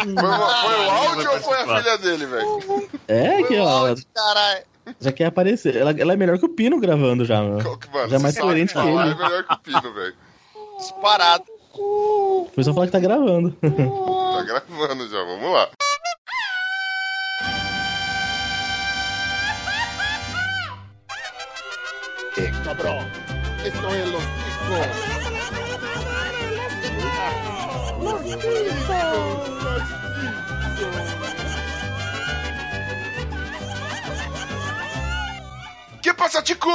foi o áudio ou foi a filha dele, velho? É, que ó. Caralho. Já quer aparecer. Ela, ela é melhor que o Pino gravando já, mano. Mano, Já é mais coerente que ele. É melhor que o Pino, velho. Disparado. Foi só falar que tá gravando. Tá gravando já, vamos lá. Cabrón, esto es los chicos. Let's do it. Que passa, ticos?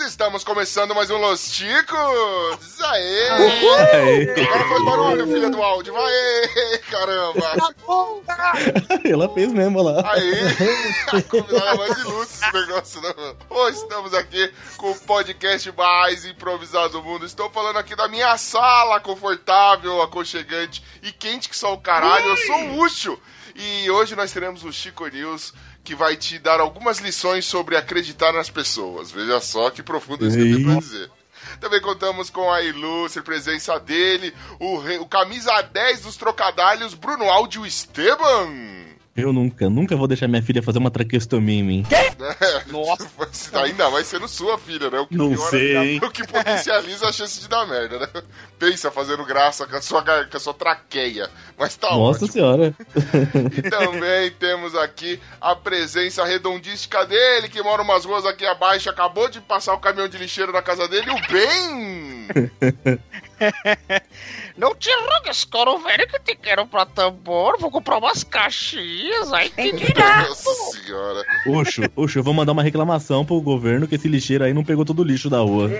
Estamos começando mais um Los Ticos. Aê! Aê. Agora faz barulho, filha do áudio. Vai, caramba. ela fez mesmo lá. Aí, combinava mais ilustre esse negócio, né, mano? Hoje estamos aqui com o podcast mais improvisado do mundo. Estou falando aqui da minha sala confortável, aconchegante e quente que só o caralho. Eu sou o Ucho. E hoje nós teremos o Chico News, que vai te dar algumas lições sobre acreditar nas pessoas. Veja só que profundo isso que eu tenho pra dizer. Também contamos com a ilustre presença dele, o, rei- o camisa 10 dos trocadalhos, Bruno Áudio Esteban. Eu nunca, nunca vou deixar minha filha fazer uma traqueostomia em mim. Nossa. Ainda vai sendo sua filha, né? O que Não piora- sei, hein? O que potencializa a chance de dar merda, né? Pensa fazendo graça com a sua, com a sua traqueia. Mas tá Nossa ótimo. senhora. E também temos aqui a presença redondística dele, que mora umas ruas aqui abaixo, acabou de passar o caminhão de lixeiro na casa dele, o Ben! Não te rugues, coro velho, que te quero pra tambor. Vou comprar umas caixinhas, aí te dirá. Nossa senhora. Oxo, oxo, eu vou mandar uma reclamação pro governo que esse lixeiro aí não pegou todo o lixo da rua.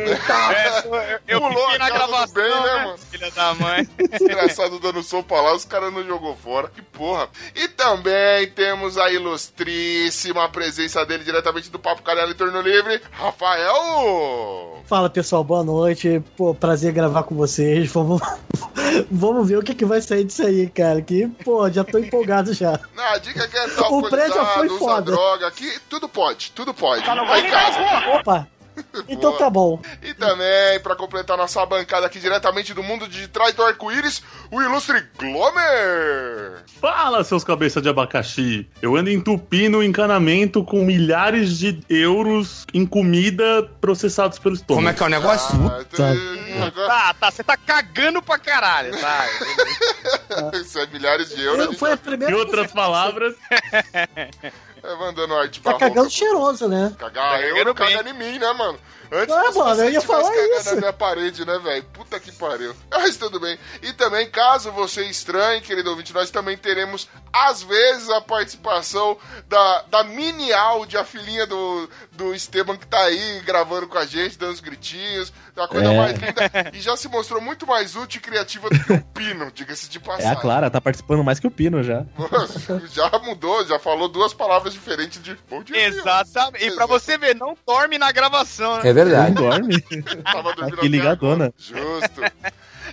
Eu Pulou fiquei a na gravação, bem, né, né, mano? filha da mãe. Engraçado dando sopa lá, os caras não jogou fora. Que porra. E também temos a ilustríssima presença dele diretamente do Papo Canela e Torno Livre, Rafael! Fala pessoal, boa noite. Pô, prazer gravar com vocês. Vamos, vamos ver o que, que vai sair disso aí, cara. Que, pô, já tô empolgado já. Não, a dica é que é tá O prédio já foi foda. droga, aqui tudo pode, tudo pode. Tá em casa. Opa! Então tá bom. E também, pra completar nossa bancada aqui diretamente do mundo de trás do arco-íris, o ilustre Glomer! Fala, seus cabeça de abacaxi. Eu ando entupindo o encanamento com milhares de euros em comida processados pelo estômago. Como é que é o negócio? Ah, tem- agora- Tá, tá, você tá cagando pra caralho, tá? Isso é milhares de euros. Eu, foi a Em primeira outras palavras, vai mandando arte Tá pra cagando roupa. cheiroso, né? Cagar Tá eu cagando não caga em mim, né, mano? Antes Ah, mano, você eu ia tivesse falar cagando isso. na minha parede, né, velho? Puta que pariu. Mas tudo bem. E também, caso você estranhe, querido ouvinte, nós também teremos, às vezes, a participação da, da mini áudio, a filhinha do, do Esteban que tá aí gravando com a gente, dando os gritinhos. Uma coisa É. mais linda. E já se mostrou muito mais útil e criativa do que o Pino, diga-se de É passagem. a Clara, tá participando mais que o Pino já. já mudou, já falou duas palavras diferentes de bom dia. Exatamente. E pra você ver, não dorme na gravação, né? É verdade. Não dorme. Tava dormindo Aqui ligadona. agora. Justo.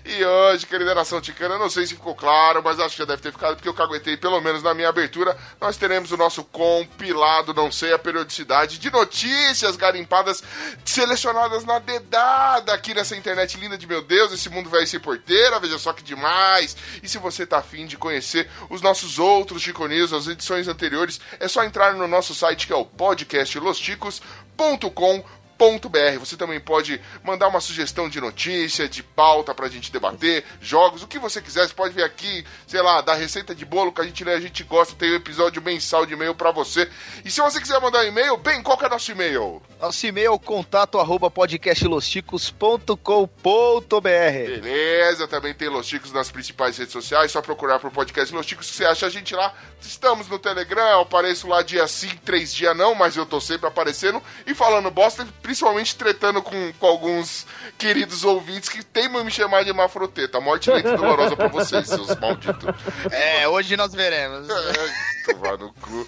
E hoje, querida nação ticana, eu não sei se ficou claro, mas acho que já deve ter ficado, porque eu caguetei, pelo menos na minha abertura, nós teremos o nosso compilado, não sei a periodicidade, de notícias garimpadas, selecionadas na dedada aqui nessa internet linda de meu Deus, esse mundo velho sem porteira, veja só que demais. E se você tá afim de conhecer os nossos outros Chico News, as edições anteriores, é só entrar no nosso site que é o podcastlosticos.com .br. Você também pode mandar uma sugestão de notícia, de pauta pra gente debater, jogos, o que você quiser. Você pode vir aqui, sei lá, da receita de bolo que a gente lê, a gente gosta, tem um episódio mensal de e-mail pra você. E se você quiser mandar um e-mail, bem, qual que é nosso e-mail? Nosso e-mail contato arroba podcastlosticos.com.br Beleza, também tem Los Chicos nas principais redes sociais, só procurar pro podcast Los Chicos que você acha a gente lá. Estamos no Telegram, eu apareço lá dia sim, três dias não, mas eu tô sempre aparecendo e falando bosta, principalmente tretando com, com alguns queridos ouvintes que teimam me chamar de mafroteta. Morte lenta e dolorosa pra vocês, seus malditos. É, hoje nós veremos. É, tomar no cu.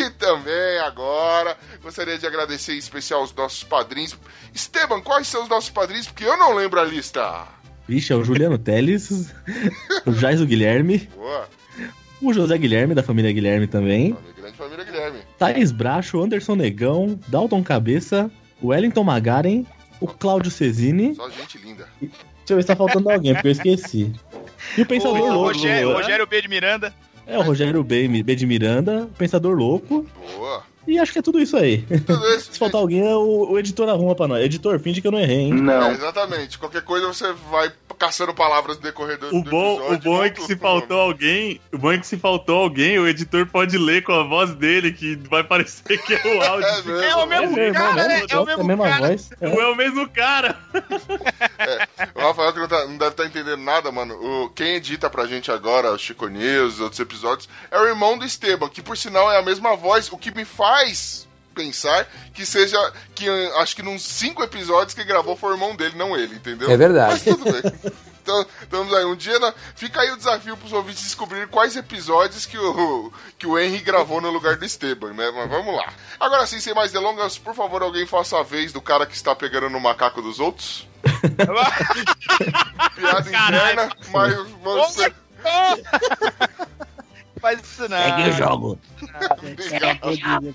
E também agora gostaria de agradecer em especial os nossos padrinhos. Esteban, quais são os nossos padrinhos? Porque eu não lembro a lista. Vixe, é o Juliano Teles, o Jais o Guilherme, Boa. o José Guilherme, da família Guilherme também, Família, grande família Guilherme. Thaís Bracho, Anderson Negão, Dalton Cabeça, o Wellington Magaren, o Cláudio Cesini. Só gente linda. Deixa eu ver se tá faltando alguém, porque eu esqueci. E o Pensador O Louco. Rogério, né? Rogério B de Miranda. É o Rogério B, B de Miranda, o Pensador Louco. Boa. E acho que é tudo isso aí. Tudo isso. Se faltar alguém, é o, o editor arruma pra nós. Editor, finge que eu não errei, hein? É, exatamente. Qualquer coisa você vai caçando palavras no decorrer do, O do bom, episódio. o bom é que se pro nome. faltou alguém, o bom é que se faltou alguém, o editor pode ler com a voz dele, que vai parecer que é o áudio. É mesmo. É o mesmo irmão cara, mesmo, é, é o é a mesmo mesma cara. voz. É. Não é o mesmo cara. O Rafael que não, tá- não deve estar entendendo nada, mano. O, quem edita pra gente agora, o Chico News, outros episódios, é o irmão do Esteban, que por sinal é a mesma voz, o que me faz pensar que seja. que eh, acho que nos cinco episódios que gravou foi o irmão dele, não ele, entendeu? É verdade. Mas tudo bem. Então, estamos aí. Um dia, na- fica aí o desafio pros ouvintes descobrir quais episódios que o, que o Henry gravou no lugar do Esteban, né? Mas vamos lá. Agora sim, sem mais delongas, por favor, alguém faça a vez do cara que está pegando no macaco dos outros. Piada interna, mas vamos ser. Faz isso não. Segue o jogo. Obrigado.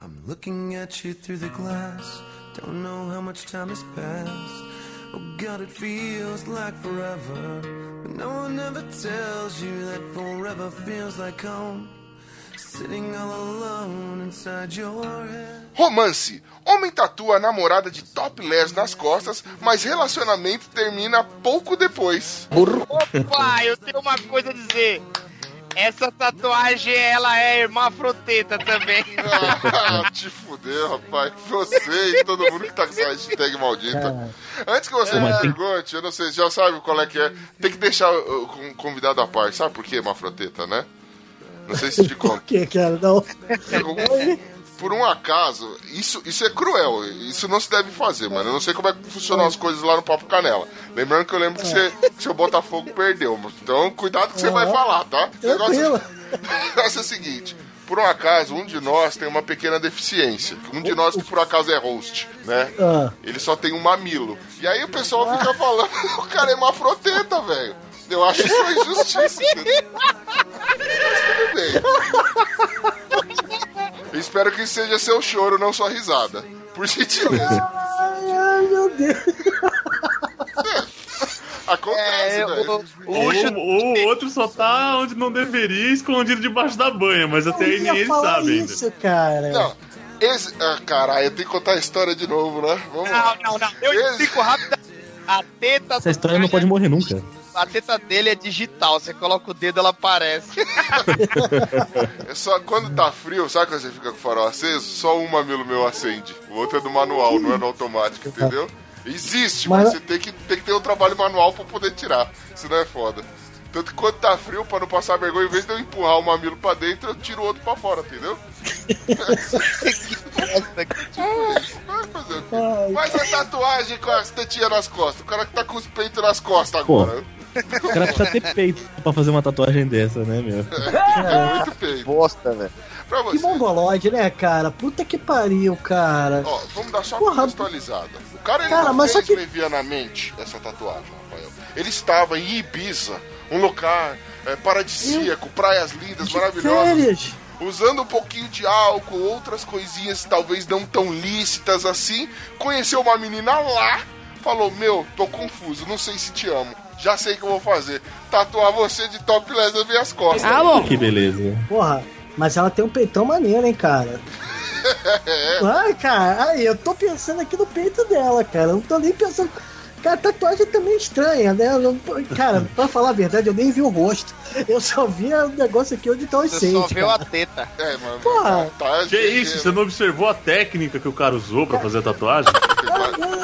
I'm looking at you through the glass. Don't know how much time has passed. Oh God, it feels like forever. But no one ever tells you that forever feels like home. Romance. Homem tatua a namorada de topless nas costas, mas relacionamento termina pouco depois. Opa, eu tenho uma coisa a dizer. Essa tatuagem, ela é hermafroteta também. Ah, te fudeu, rapaz. Você e todo mundo que tá com essa hashtag maldita. Antes que você me pergunte, eu não sei, já sabe qual é que é. Tem que deixar o convidado à parte. Sabe por que hermafroteta, né? Não sei se te conto. Por que, cara? Não. Por um acaso, isso, isso é cruel. Isso não se deve fazer, mano. Eu não sei como é que funcionam as coisas lá no Papo Canela. Lembrando que eu lembro que, você, que seu Botafogo perdeu. Então, cuidado que você vai falar, tá? O negócio, o negócio é o seguinte. Por um acaso, um de nós tem uma pequena deficiência. Um de nós que por acaso é host, né? Ah. Ele só tem um mamilo. E aí o pessoal fica falando, o cara é mafroteta, velho. Eu acho isso uma injustiça? Mas tudo bem. Eu espero que seja seu choro, não sua risada. Por gentileza. Ai, ai, meu Deus. Acontece, É, velho. o, o o outro só tá onde não deveria, escondido debaixo da banha, mas até aí falar sabe ainda. isso, cara. Não, esse. Ah, caralho, eu tenho que contar a história de novo, né? Vamos Não, lá. não, não. Eu Esse- explico rápido. A teta Essa do história não pode morrer nunca. A teta dele é digital. Você coloca o dedo, ela aparece. É só quando tá frio, sabe quando você fica com o farol aceso? Só um mamilo meu acende. O outro é do manual, não é no automático, entendeu? Existe, mas, Mas- você tem que, tem que ter um trabalho manual pra poder tirar. Senão é foda. Tanto que quando tá frio, pra não passar vergonha, em vez de eu empurrar o mamilo pra dentro, eu tiro o outro pra fora, entendeu? Vai fazer o quê? Ai, Faz a tatuagem com as tetinhas nas costas. O cara que tá com os peitos nas costas Pô. agora. O cara precisa ter peito pra fazer uma tatuagem dessa, né, meu? É muito peito. Bosta, velho. Que você. mongolode, né, cara? Puta que pariu, cara. Ó, vamos dar só Porra. uma contextualizada. O cara, ele Cara, não mas fez só que- levianamente essa tatuagem, Rafael. Ele estava em Ibiza, um lugar é, paradisíaco, praias lindas, De maravilhosas, férias. usando um pouquinho de álcool, outras coisinhas talvez não tão lícitas assim. Conheceu uma menina lá, falou: Meu, tô confuso, não sei se te amo. Já sei o que eu vou fazer. Tatuar você de topless nas minhas costas. Que beleza. Porra, mas ela tem um peitão maneiro, hein, cara. Ai, cara, aí eu tô pensando aqui no peito dela, cara. Eu não tô nem pensando. Cara, tatuagem também é estranha, né? Não- Cara, pra falar a verdade, eu nem vi o rosto. Eu só vi o negócio aqui onde tá os Você só seios, viu a teta. É, mano. Porra. Tá, Que isso? Você não observou a técnica que o cara usou pra fazer a tatuagem?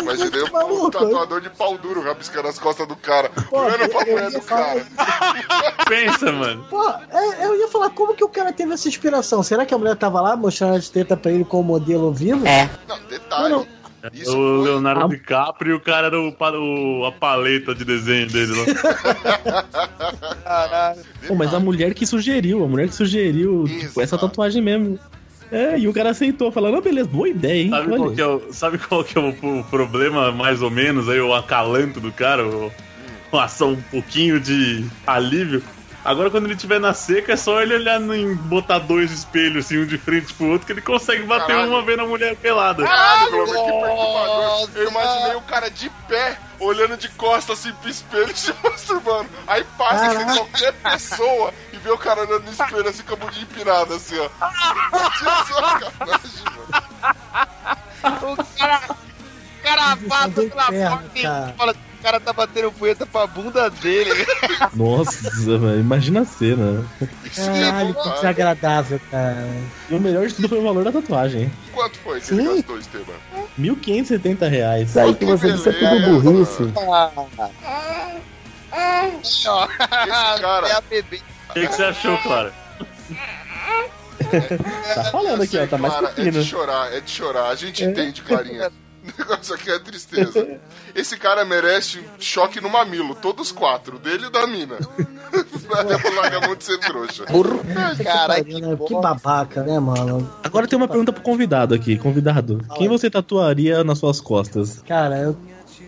Imaginei maluco. o tatuador de pau duro rabiscando as costas do cara. Pô, Olhando pra eu mulher ia do falar cara. Pensa, mano. Pô, é, eu ia falar, como que o cara teve essa inspiração? Será que a mulher tava lá mostrando as tetas pra ele como modelo vivo? É. Não, detalhe. Não, Isso o foi... Leonardo DiCaprio e o cara era o, o- a paleta de desenho dele lá. Caralho. Pô, mas a mulher que sugeriu, a mulher que sugeriu, tipo, essa tatuagem mesmo. É, e o cara aceitou, falando, não, beleza, boa ideia, hein? Sabe qual, que é o, sabe qual que é o, o problema, mais ou menos, aí, o acalanto do cara? O, uma ação um pouquinho de alívio. Agora, quando ele estiver na seca, é só ele olhar em botar dois espelhos, assim, um de frente pro outro, que ele consegue bater Caralho. uma vez na mulher pelada. Caralho, pelo amor que perturbador. Eu imaginei o cara de pé, olhando de costas assim pro espelho se masturbando. Aí passa assim, qualquer pessoa e vê o cara olhando no espelho assim com a bundinha empinada, assim, ó. Que sacanagem, mano. O cara, o cara passa pela porta e fala que o cara tá batendo punheta pra bunda dele. Nossa, velho, imagina a cena. É Caralho, que desagradável, cara. E o melhor de tudo foi o valor da tatuagem. Quanto foi que ele Sim. gastou, Esteban? 1.570 reais. Isso aí que você disse é tudo burrice. Ó, cara- É a bebê. O que, que você achou, Clara? Tá falando aqui, ó, tá mais Clara, é de chorar, é de chorar. A gente entende, Clarinha. O negócio aqui é tristeza. Esse cara merece choque no mamilo, todos quatro, dele e da mina. Pra largar a mão de ser trouxa. Caralho, Pariu, que né? que bosta. babaca, né, mano? Agora tem uma pergunta pro convidado aqui. Convidado, quem você tatuaria nas suas costas? Cara, eu.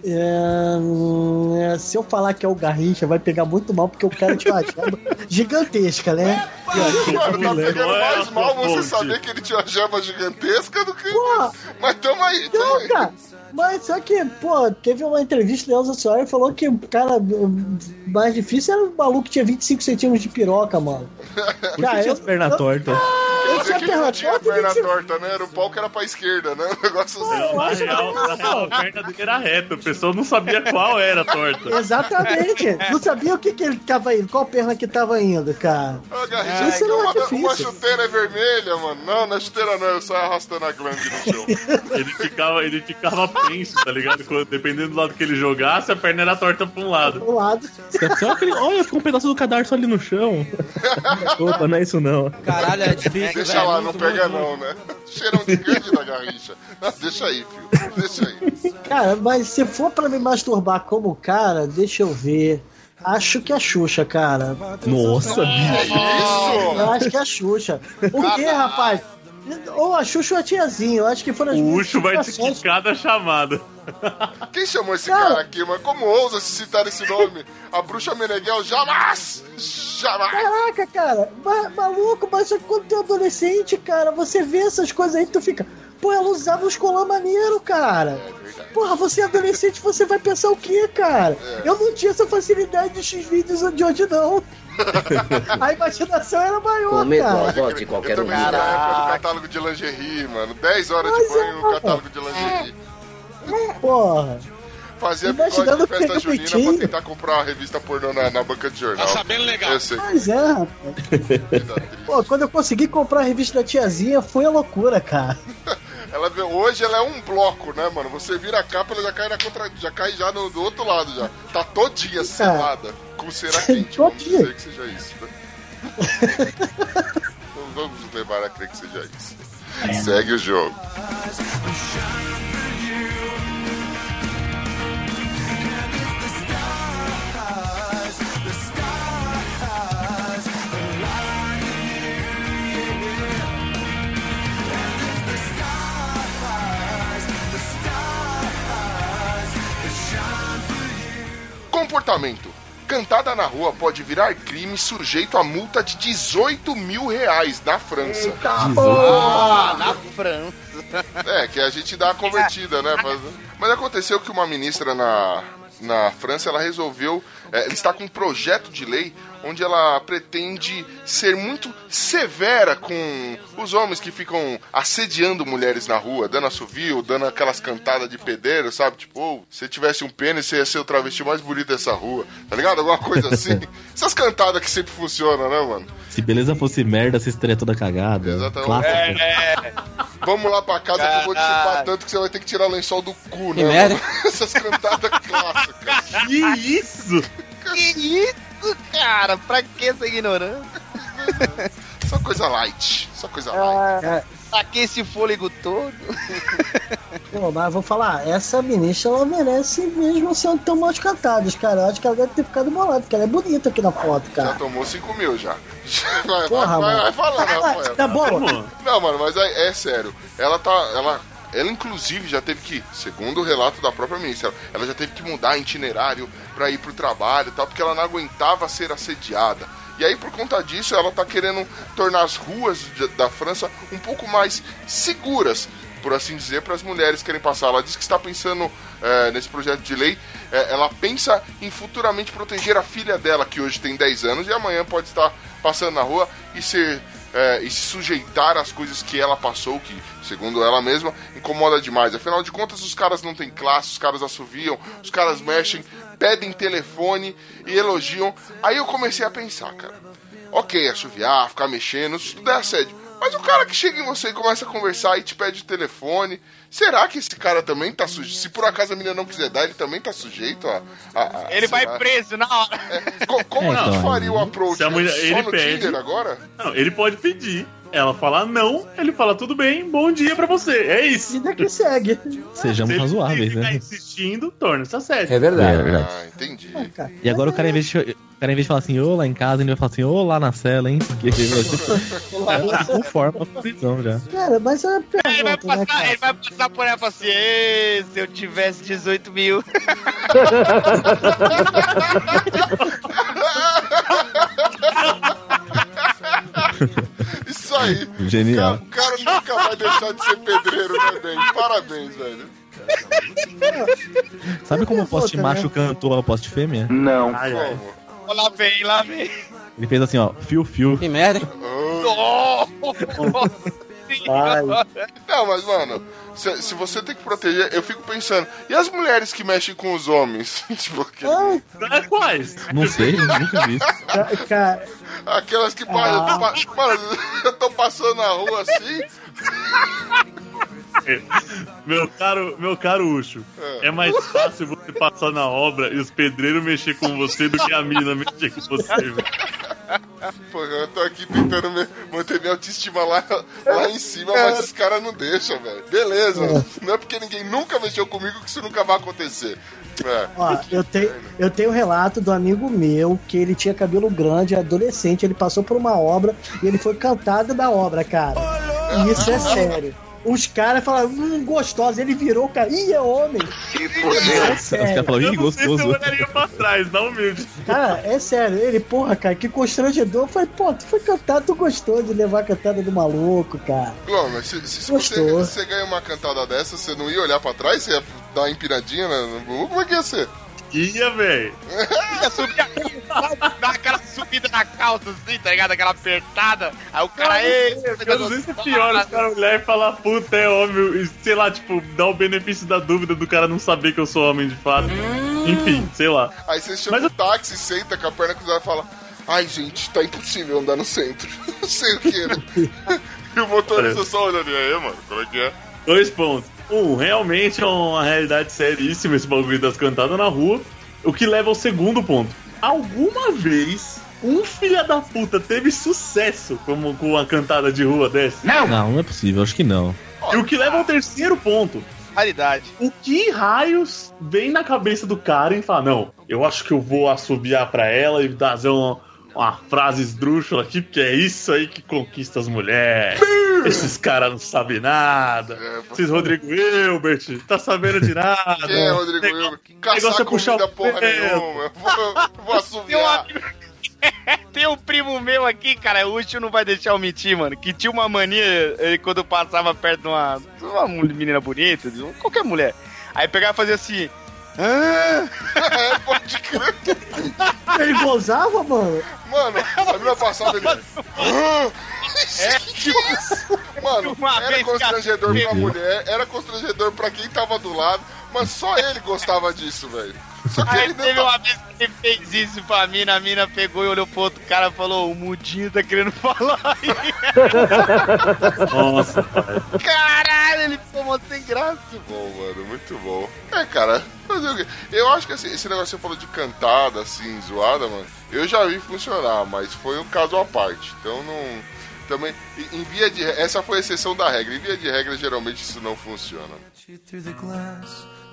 É, é, se eu falar que é o Garrincha, vai pegar muito mal, porque o cara tinha uma jeba gigantesca, né? Mano, tá pegando é mais mal você saber que ele tinha uma gema gigantesca do que. Porra! Mas tamo aí, tamo Não, aí. cara, mas só que, pô, teve uma entrevista da Elza Soares e falou que o cara o mais difícil era o maluco que tinha 25 centímetros de piroca, mano. Por que Cara, tinha eu- as pernas tortas? Eu dizer tinha perna tinha torta perna 25 torta, né? Era o pau que era pra esquerda, né? Um negócio assim. Na real, na real, a perna dele era reta. O pessoal não sabia qual era a torta. Exatamente. Não sabia o que, que ele tava indo, qual perna que tava indo, cara. Ô, Garrincha, Isso não é uma, difícil. uma chuteira é vermelha, mano. Não, não é chuteira não, eu saio arrastando a glande no chão. Ele ficava, ele ficava penso, tá ligado? Quando- dependendo do lado que ele jogasse, a perna era torta pra um lado. Do lado. Só aquele- Olha, ficou um pedaço do cadarço ali no chão. Opa, não é isso não. Caralho, é difícil, Deixa velho. lá, não Muito, pega muito, não, né? Cheirão de grande da Garrincha. Não, deixa aí, filho. Deixa aí. Cara, mas se for pra me masturbar como cara, deixa eu ver. Acho que é a Xuxa, cara. Nossa, bicho. Isso! Eu acho que é a Xuxa. Por quê, rapaz? Ou a Xuxa ou a tiazinha. Eu acho que foram as O Ucho vai te quicar da chamada. Quem chamou esse Cara. cara aqui, mano? Como ousa se citar esse nome? A bruxa Meneghel jamais! Jamais! Caraca, cara, ma- maluco, mas só que quando tu é adolescente, cara, você vê essas coisas aí, tu fica. Pô, ela usava uns colã maneiro, cara. Porra, você é adolescente, você vai pensar o quê, cara? Eu não tinha essa facilidade de X-vídeos de hoje, não. A imaginação era maior, Come cara. dó de qualquer um. da época do catálogo de lingerie, mano. 10 horas de Mas banho é, no catálogo de lingerie. Porra. Fazia Imaginando bigode de festa junina peitinho. pra tentar comprar uma revista pornô na, na banca de jornal. Tá sabendo legal. Eu sei. Mas é, rapaz. Pô, quando eu consegui comprar a revista da tiazinha, foi a loucura, cara. Ela, hoje ela é um bloco, né, mano? Você vira a capa, ela já cai, na contra, já cai já no, do outro lado já. Tá todinha selada, com cera quente. Vamos Todinha. dizer que seja isso, né? Então vamos levar a crer que seja isso. Segue o jogo. Comportamento. Cantada na rua pode virar crime sujeito a multa de 18 mil reais na França. Ah, na França. É, que a gente dá a convertida, né? Mas, aconteceu que uma ministra na, na França, ela resolveu, é, ela está com um projeto de lei onde ela pretende ser muito severa com os homens que ficam assediando mulheres na rua, dando assovio, dando aquelas cantadas de pedreiro, sabe? Tipo, oh, se você tivesse um pênis, você ia ser o travesti mais bonito dessa rua, tá ligado? Alguma coisa assim. Essas cantadas que sempre funcionam, né, mano? Se beleza fosse merda, você estaria toda cagada. Exatamente. Clássico. Vamos lá pra casa que eu vou te chupar tanto que você vai ter que tirar o lençol do cu, Que né? Essas cantadas clássicas. Que isso? Que isso, cara? Pra que essa ignorância? Só coisa light. Só coisa light. Pra que esse fôlego todo? Pô, mas vou falar, essa ministra, ela merece mesmo ser tão mal cantadas, cara. Eu acho que ela deve ter ficado bolada, porque ela é bonita aqui na foto, Já cara. tomou 5 mil já. Vai, Porra, vai, mano. vai falando, Rafael. Tá bom. Mano, Não, mano, mas é, é sério. Ela tá. Ela, ela, inclusive, já teve que, segundo o relato da própria ministra, ela já teve que mudar itinerário pra ir pro trabalho e tal, porque ela não aguentava ser assediada. E aí, por conta disso, ela tá querendo tornar as ruas da França um pouco mais seguras. por assim dizer, para as mulheres que querem passar. Ela diz que está pensando é, nesse projeto de lei, é, ela pensa em futuramente proteger a filha dela, que hoje tem 10 anos, e amanhã pode estar passando na rua e ser é, e se sujeitar às coisas que ela passou, que, segundo ela mesma, incomoda demais. Afinal de contas, os caras não têm classe, os caras assoviam, os caras mexem, pedem telefone e elogiam. Aí eu comecei a pensar, cara. Ok, assoviar, ficar mexendo, isso tudo é assédio. Mas o cara que chega em você e começa a conversar e te pede telefone, será que esse cara também tá sujeito? Se por acaso a menina não quiser dar, ele também tá sujeito a. a- a- Ele vai lá. preso na hora. Co- Como É, a gente então, faria o aí- approach? Se a mulher- Só ele no pede. Tinder agora? Não, ele pode pedir. Ela fala não, ele fala tudo bem, bom dia pra você. É isso. Vida que segue. Sejamos Se razoáveis, né? insistindo, torna-se assédio. É verdade. É verdade. Ah, entendi. Ah, cara. E agora o cara, em vez de, o cara, em vez de falar assim, ô lá em casa, ele vai falar assim, ô lá na cela, hein? Porque ele conforma a prisão já. Cara, mas é uma Ele vai, pergunta, né, passar, cara? ele vai passar por ela e falar assim: "Ê, se eu tivesse 18 mil. Isso aí. Genial. O cara nunca vai deixar de ser pedreiro, né, Ben? Parabéns, velho. Sabe como o poste Outra, né? macho cantou ao poste fêmea? Ai, ai. Lá vem, lá vem. Ele fez assim, ó, fio, fio. Que merda, hein? Nossa! Não, mas, mano, se, se você tem que proteger, eu fico pensando, e as mulheres que mexem com os homens? tipo, que- Ah, É quais? Não sei, nunca vi. aquelas que. pa- eu tô pa- Mano, eu tô passando na rua assim. Meu caro, meu caro Ucho, é mais fácil você passar na obra e os pedreiros mexer com você do que a mina mexer com você, velho. Pô, eu tô aqui tentando me- manter minha autoestima lá, lá em cima, mas os caras não deixam, velho. Beleza. Não é porque ninguém nunca mexeu comigo que isso nunca vai acontecer. É. ó, eu tenho, eu tenho um relato do amigo meu que ele tinha cabelo grande, adolescente, ele passou por uma obra e ele foi cantado da obra, cara. E isso é sério. Os caras falaram, hum, gostosa. Ele virou, cara. Ih, é homem. É Os caras sério. falaram, Eu ih, não sei se eu gostoso. olharia pra trás, não humilde. Cara, é sério. Ele, porra, cara, que constrangedor. Eu falei, pô, tu foi cantado, tu gostou de levar a cantada do maluco, cara. Glô, mas se, se, se você, você ganha uma cantada dessa, você não ia olhar pra trás? Você ia dar uma no bumbum? Como é que ia ser? Ia, velho. Ia subir a dar aquela subida na calça assim, tá ligado? Aquela apertada. Aí o cara, ei, Eu não sei se é pior os caras olhar e falar, puta, é homem, e, sei lá, tipo, dar o benefício da dúvida do cara não saber que eu sou homem de fato. Enfim, sei lá. Aí você chama Mas o táxi, senta com a perna cruzada e fala: Ai, gente, tá impossível andar no centro. Não sei o que, né? e o motorista só olhando, e aí, mano, como é que é? Dois pontos. Um, realmente é uma realidade seríssima esse bagulho das cantadas na rua. O que leva ao segundo ponto. Alguma vez um filho da puta teve sucesso como com uma cantada de rua dessa? Não, não é possível, acho que não. E o que leva ao terceiro ponto. Raridade. O que raios vem na cabeça do cara e fala, não, eu acho que eu vou assobiar pra ela e fazer uma, uma frase esdrúxula aqui, porque é isso aí que conquista as mulheres. Esses caras não sabem nada. É, Esses Rodrigo Hilbert, tá sabendo de nada. Quem é Rodrigo Hilbert? Caçar negócio é puxar comida o porra nenhuma. Eu Vou, eu vou um, assoviar. amigo... Tem um primo meu aqui, cara, o Ucho não vai deixar eu mentir, mano, que tinha uma mania, ele quando passava perto de uma, de uma menina bonita, de qualquer mulher, aí pegava e fazia assim, ah, É, pode crer. Ele gozava, mano. Mano, a menina passava ele. "Ah, É. que isso? Mano, era constrangedor pra mulher, era constrangedor pra quem tava do lado, mas só ele gostava disso, velho. Só que Aí ele teve não uma vez que ele fez isso pra mina, a mina pegou e olhou pro outro cara e falou, o mudinho tá querendo falar aí. Nossa, pai. Caralho, ele mó sem graça. Muito bom, mano, muito bom. É, cara, fazer o quê? Eu acho que assim, esse negócio que você falou de cantada, assim, zoada, mano, eu já vi funcionar, mas foi um caso à parte. Então não. Também, em via de. Essa foi a exceção da regra. Em via de regra, geralmente isso não funciona. you through the glass.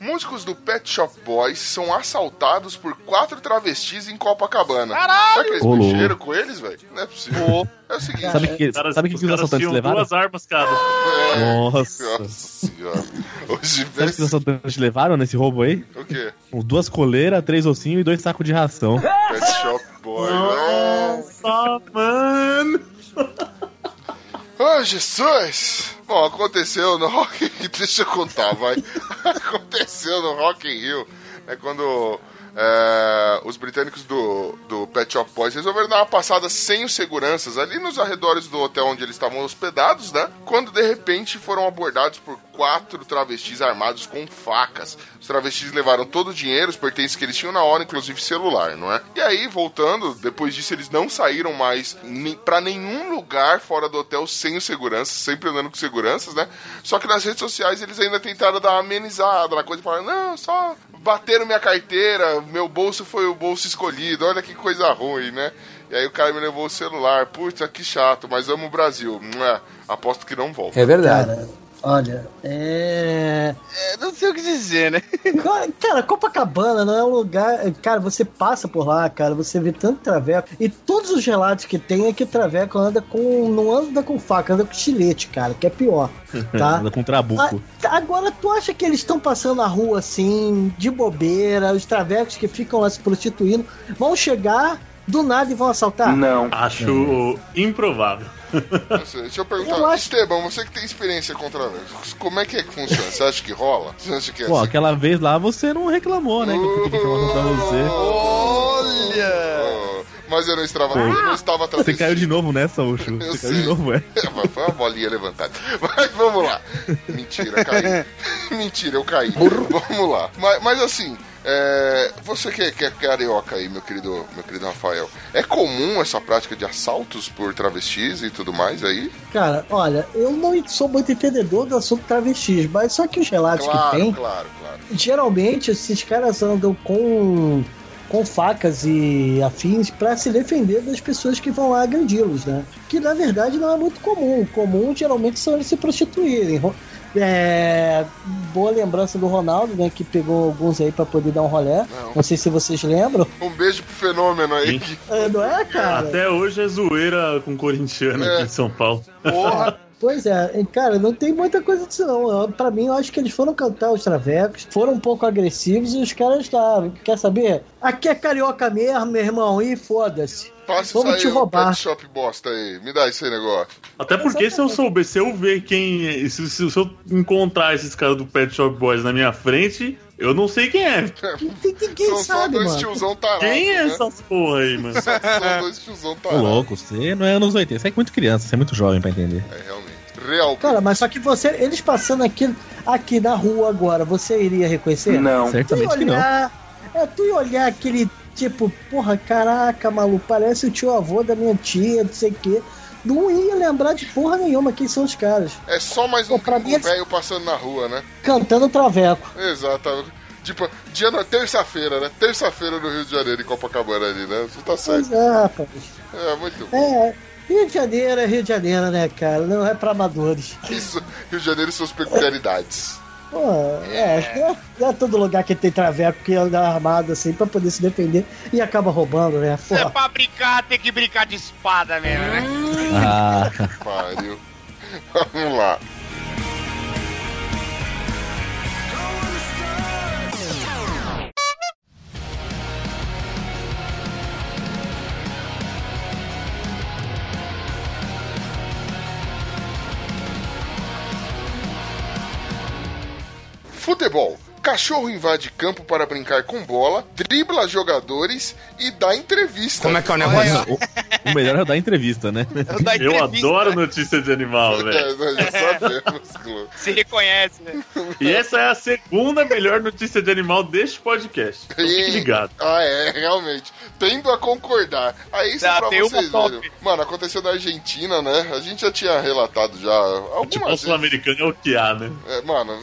Músicos do Pet Shop Boys são assaltados por quatro travestis em Copacabana. Caralho! Será que eles Ô, louco. mexeram com eles, velho? Não é possível. É o seguinte. Sabe que, Cara, sabe que, que os assaltantes levaram? duas armas cada. é, Nossa. Nossa senhora. Hoje Sabe o que os assaltantes levaram nesse roubo aí? O quê? Duas coleiras, três ossinhos e dois sacos de ração. Pet Shop Boy. né? Nossa, mano. Oh, Jesus! Bom, aconteceu no Rock in. Deixa eu contar, vai. aconteceu no Rock in Rio. É quando é, os britânicos do, do Pet Shop Boys resolveram dar uma passada sem os seguranças ali nos arredores do hotel onde eles estavam hospedados, né? Quando de repente foram abordados por quatro travestis armados com facas. Os travestis levaram todo o dinheiro, os pertences que eles tinham na hora, inclusive celular, não é? E aí, voltando, depois disso eles não saíram mais pra nenhum lugar fora do hotel sem os seguranças, sempre andando com seguranças, né? Só que nas redes sociais eles ainda tentaram dar uma amenizada na coisa, falaram, não, só bateram minha carteira, meu bolso foi o bolso escolhido, olha que coisa ruim, né? E aí o cara me levou o celular, puta, que chato, mas amo o Brasil. Aposto que não volta. É verdade. Cara, olha, é. É, não sei o que dizer, né? Cara, Copacabana não é um lugar. Cara, você passa por lá, cara, você vê tanto traveco. E todos os relatos que tem é que o traveco anda com. Não anda com faca, anda com estilete, cara, que é pior. Tá? Anda com trabuco. Ah, agora, tu acha que eles estão passando na rua assim, de bobeira, os travecos que ficam lá se prostituindo, vão chegar do nada e vão assaltar? Não. Acho improvável. Sei, Deixa eu perguntar, Eu acho- Esteban, você que tem experiência com travessos, como é que é que funciona? Você acha que rola? Você acha que é Pô, assim? aquela vez lá você não reclamou, né? Que eu informação pra você. Olha! Oh, Mas eu não estava, eu não estava Você travesti. caiu de novo nessa, Ucho. Você caiu sei. de novo, é. Foi uma bolinha levantada. Mas vamos lá. Mentira, caí. Mentira, eu caí. Vamos lá. Mas, mas assim, é, você que é, que é carioca aí, meu querido, meu querido Rafael, é comum essa prática de assaltos por travestis e tudo mais aí? Cara, olha, eu não sou muito entendedor do assunto travestis, mas só que os relatos que Claro, tem, claro, claro. geralmente esses caras andam com, com facas e afins pra se defender das pessoas que vão lá agredi-los, né? Que na verdade não é muito comum. Comum geralmente são eles se prostituírem. É, boa lembrança do Ronaldo, né? Que pegou alguns aí pra poder dar um rolé. Não. Não sei se vocês lembram. Um beijo pro fenômeno aí. Sim. É, não é, cara? Até hoje é zoeira com corintiano É. aqui em São Paulo. Porra, Pois é, cara, não tem muita coisa disso não. Eu- Pra mim, eu acho que eles foram cantar os travecos, foram um pouco agressivos e os caras lá, quer saber? Aqui é carioca mesmo, meu irmão, e foda-se. passa Vamos te roubar. pet shop bosta aí. Me dá esse negócio. Até porque se eu souber, se eu ver quem. Se, se- se eu encontrar esses caras do Pet Shop Boys na minha frente, eu não sei quem é. Ninguém, ninguém São só sabe, dois mano. tiozão tarado. Quem é né? essas porra aí, mano? São dois tiozão Ô, tarado. louco, você não é anos 80. Você é muito criança, você é muito jovem pra entender. É, realmente. Real. Cara, mas só que você, eles passando aqui, aqui na rua agora, você iria reconhecer? Não. Certamente que não. olhar, é, tu ia olhar aquele tipo, porra, caraca, maluco, parece o tio avô da minha tia, não sei o quê. Não ia lembrar de porra nenhuma quem são os caras. É só mais um Pô, mim é- velho passando na rua, né? Cantando traveco. Exato. Tipo, dia na terça-feira, né? Terça-feira no Rio de Janeiro, em Copacabana ali, né? Você tá certo. Pois é, rapaz. É, muito bom. É, Rio de Janeiro é Rio de Janeiro, né, cara? Não é pra amadores. Isso, Rio de Janeiro e suas peculiaridades. Pô, é, não é, não é todo lugar que tem traveco que anda armado assim pra poder se defender e acaba roubando, né? Se é pra brincar, tem que brincar de espada mesmo, né? Ah, Pariu. Vamos lá. Futebol. Cachorro invade campo para brincar com bola, dribla jogadores e dá entrevista. Como é que é o negócio? o melhor é dar entrevista, né? Eu entrevista, adoro notícia de animal, velho. É, nós já sabemos, Clô. Se reconhece, né? E essa é a segunda melhor notícia de animal deste podcast. Então fique ligado. Ah, é, realmente. Tendo a concordar. Aí isso Já pra tem uma vocês verem. Mano, aconteceu na Argentina, né? A gente já tinha relatado já Tipo, o algumas vezes. sul-americano é o que há, né? É, mano,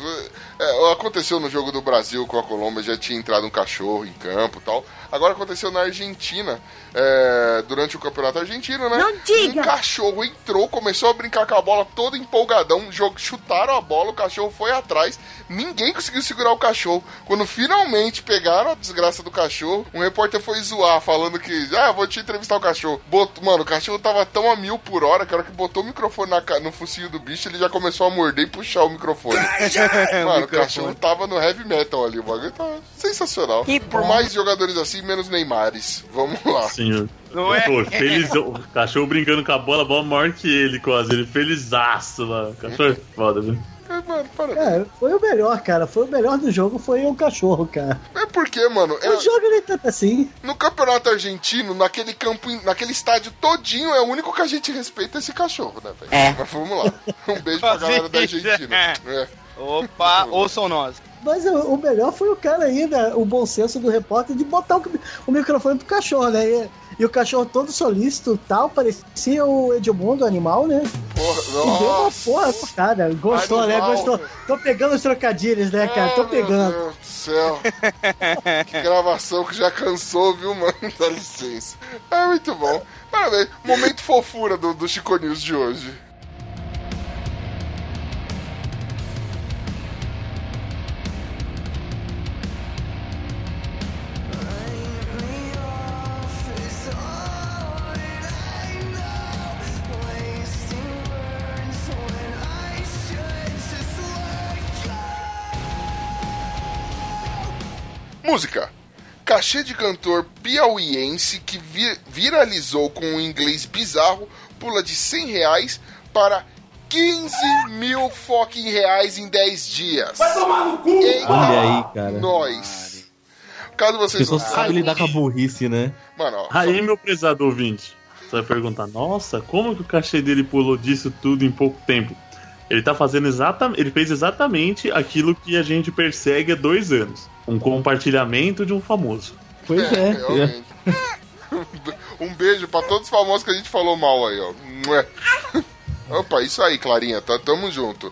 É, aconteceu no jogo do Brasil com a Colômbia, já tinha entrado um cachorro em campo e tal. Agora aconteceu na Argentina, é, durante o campeonato argentino, né? Não diga! Um cachorro entrou, começou a brincar com a bola todo empolgadão, jogo, chutaram a bola, o cachorro foi atrás, ninguém conseguiu segurar o cachorro. Quando finalmente pegaram a desgraça do cachorro, um repórter foi zoar, falando que, ah, vou te entrevistar o cachorro. Botou, mano, o cachorro tava tão a mil por hora que a hora que botou o microfone na ca- no focinho do bicho, ele já começou a morder e puxar o microfone. Mano, o cachorro tava no heavy metal ali, o bagulho tá sensacional. Que Por mais jogadores assim, menos Neymares. Vamos lá. Sim, Não é? Pô, feliz, o cachorro brincando com a bola, a bola maior que ele, quase. Ele felizaço lá. O cachorro é foda, viu? É, mano. Cara, foi o melhor, cara. Foi o melhor do jogo, foi o cachorro, cara. É porque, mano, é- O jogo nem tanto assim. no campeonato argentino, naquele campo, naquele estádio todinho, é o único que a gente respeita esse cachorro, né, velho? É. Mas vamos lá. Um beijo pra galera da Argentina. É. Opa, ouçam nós. Mas o, o melhor foi o cara ainda, o bom senso do repórter, de botar o, o microfone pro cachorro, né? E, e o cachorro todo solícito e tal, parecia o Edmundo, o animal, né? Porra, E deu uma porra pro cara. Gostou, né? Animal. Gostou. Tô pegando os trocadilhos, né, cara? Tô Ah, pegando. Meu Deus do céu. que gravação que já cansou, viu, mano? Dá licença. É muito bom. Parabéns. Momento fofura do, do Chico News de hoje. Música. Cachê de cantor piauiense que vi- viralizou com um inglês bizarro pula de 100 reais para 15 mil fucking reais em 10 dias. Vai tomar no cu! Eita, Olha aí, cara. nós. Caso As vocês não sabem lidar com a burrice, né? Mano, ó, Aí, meu prezado ouvinte, você vai perguntar, nossa, como que o cachê dele pulou disso tudo em pouco tempo? Ele tá fazendo exatamente. Ele fez exatamente aquilo que a gente persegue há dois anos. Um compartilhamento de um famoso. Pois é. realmente. um beijo pra todos os famosos que a gente falou mal aí, ó. Opa, isso aí, Clarinha, tá, tamo junto.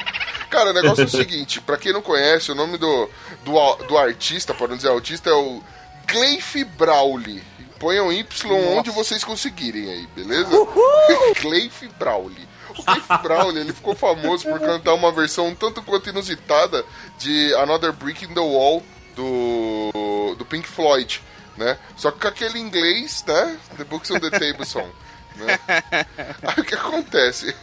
Cara, o negócio é o seguinte, pra quem não conhece, o nome do, do, do artista, para não dizer autista, é o Gleif Brawley. Ponham Y onde vocês conseguirem aí, beleza? Gleif Brawley. O Gleif Brawley, ele ficou famoso por cantar uma versão um tanto quanto inusitada de Another Brick in the Wall do, do Pink Floyd, né? Só que com aquele inglês, né? The Books on the Table Song. Né? Aí o que acontece?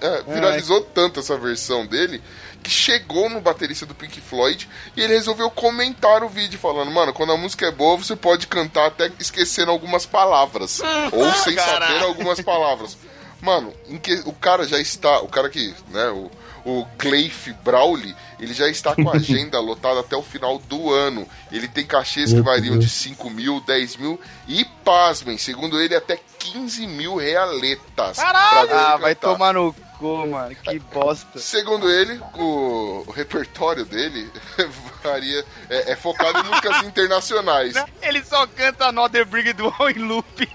É, viralizou tanto essa versão dele que chegou no baterista do Pink Floyd e ele resolveu comentar o vídeo falando, mano, quando a música é boa, você pode cantar até esquecendo algumas palavras. ou sem saber algumas palavras. Mano, que, o cara já está. O cara que, né, o, o Gleif Brawley, ele já está com a agenda lotada até o final do ano. Ele tem cachês que variam de 5 mil, 10 mil e, pasmem, segundo ele, até 15 mil realetas. ele Ah, vai tomar no cu, mano. Que bosta. Segundo ele, o, o repertório dele varia, é, é focado em músicas internacionais. Ele só canta Another Brig do All em loop.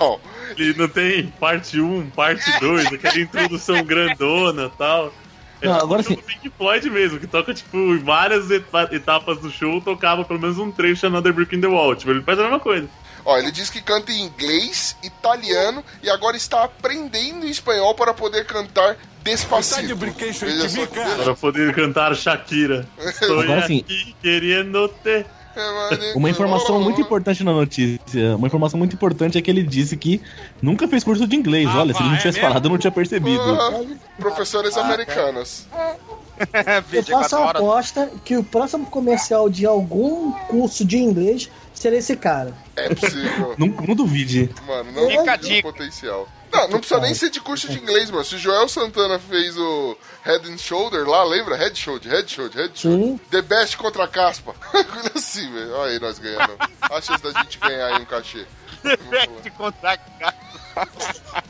Não, Ele não tem parte 1, parte 2, aquela introdução grandona e tal. É Não, tipo agora sim. Pink Floyd mesmo, que toca, tipo, em várias eta- etapas do show, tocava pelo menos um trecho de Another Brick in the Wall. Tipo, ele faz a mesma coisa. Ó, ele diz que canta em inglês, italiano e agora está aprendendo espanhol para poder cantar Despacito. Para poder cantar Shakira. Estou aqui querendo ter. É, Uma informação muito importante na notícia, uma informação muito importante é que ele disse que nunca fez curso de inglês. Olha, se ele não tivesse falado, eu não tinha percebido. Ah, Professores americanos. Eu faço horas. aposta que o próximo comercial de algum curso de inglês será esse cara. É possível. Não, não duvide. Mano, não Fica a tem dica. potencial. Não, não precisa nem ser de curso de inglês, mano. Se o Joel Santana fez o Head and Shoulder lá, lembra? Head Shoulder, Head Shoulder, Head Shoulder. Sim. The Best contra a Caspa. Coisa assim, velho. Olha aí nós ganhando. A chance da gente ganhar aí um cachê. Defect contra a cara.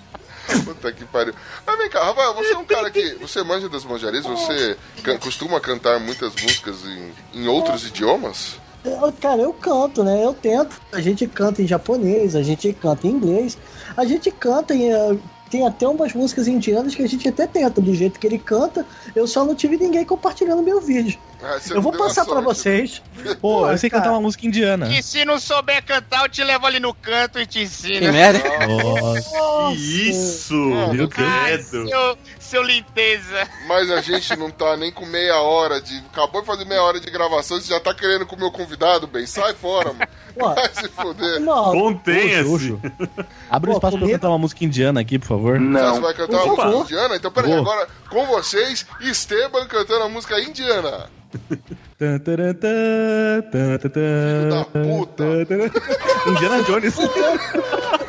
Puta que pariu. Mas vem cá, Rafael, você é um cara que. Você manja das manjarias? Você ca- costuma cantar muitas músicas em, em outros idiomas? Eu- cara, eu canto, né? Eu tento. A gente canta em japonês, a gente canta em inglês, a gente canta em. eh, tem até umas músicas indianas que a gente até tenta, do jeito que ele canta, eu só não tive ninguém compartilhando meu vídeo. Ah, Eu não vou passar pra sorte. vocês. Pô, eu sei cara. cantar uma música indiana. E se não souber cantar, eu te levo ali no canto e te ensino. Que merda. Nossa. Que isso! Meu Deus. Seu, seu. Mas a gente não tá nem com meia hora de. Acabou de fazer meia hora de gravação, você já tá querendo com o meu convidado, bem. Sai fora, mano. Vai se foder. não, Contenha-se! Oxo, Abre um Pô, espaço pra eu cantar uma música indiana aqui, por favor. Você vai cantar uma música indiana? Então, peraí, agora com vocês, Esteban cantando a música indiana. Tan, da puta. Indiana Jones.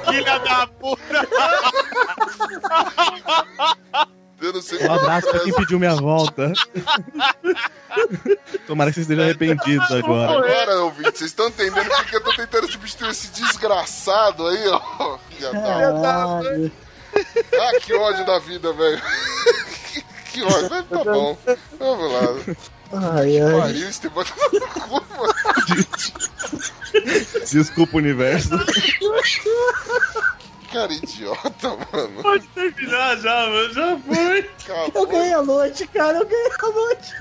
Filha da puta. Eu não sei Um abraço pra quem pediu minha volta. Tomara que vocês estejam arrependidos agora. Agora, ouvinte, vocês estão entendendo porque eu tô tentando substituir esse desgraçado aí, ó. Filha da- caralho. Ah, que ódio da vida, velho. Que- Que ódio. Mas Tá bom. Vamos lá. Ai, ai. Pariu, Esteban tá no cu, mano. Desculpa, universo. Cara idiota, mano. Pode terminar já, mano. Já foi. Eu Acabou. ganhei a noite, cara, eu ganhei a noite.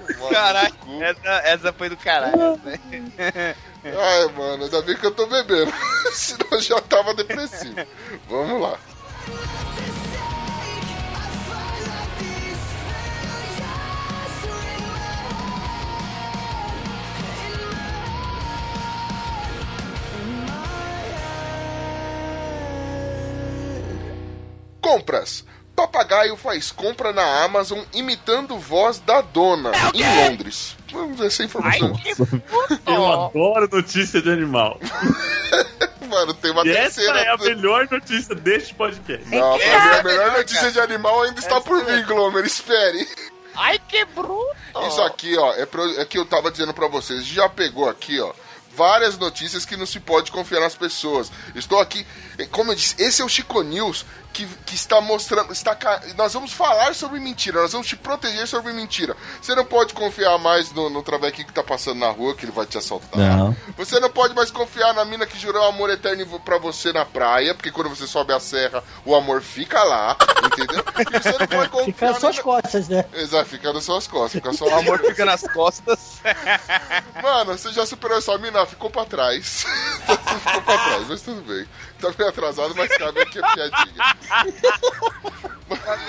Cu. essa, essa foi do caralho. né? Ai, mano, ainda bem que eu tô bebendo. Senão eu já tava depressivo. Vamos lá. Compras. Papagaio faz compra na Amazon imitando voz da dona em Londres. Vamos ver essa informação. Eu Ó. adoro notícia de animal. Mano, tem uma E essa terceira. é a melhor notícia deste podcast. Não, pra mim, a melhor notícia de animal ainda está por vir, Glomer. Espere. Ai, que bruto! Isso aqui, ó, é, pro, é que eu tava dizendo pra vocês. Já pegou aqui, ó, várias notícias que não se pode confiar nas pessoas. Estou aqui, como eu disse, esse é o Chico News que, que está mostrando. Está, nós vamos falar sobre mentira, nós vamos te proteger sobre mentira. Você não pode confiar mais no, no travequinho que tá passando na rua, que ele vai te assaltar. Não. Você não pode mais confiar na mina que jurou amor eterno pra você na praia, porque quando você sobe a serra, o amor fica lá, entendeu? E você não pode confiar Fica nas suas na- costas, né? Exato, fica nas suas costas, fica só O amor fica nas costas. Mano, você já superou essa mina? Ficou pra trás. Ficou pra trás, mas tudo bem. Tá meio atrasado, mas cabe aqui a piadinha.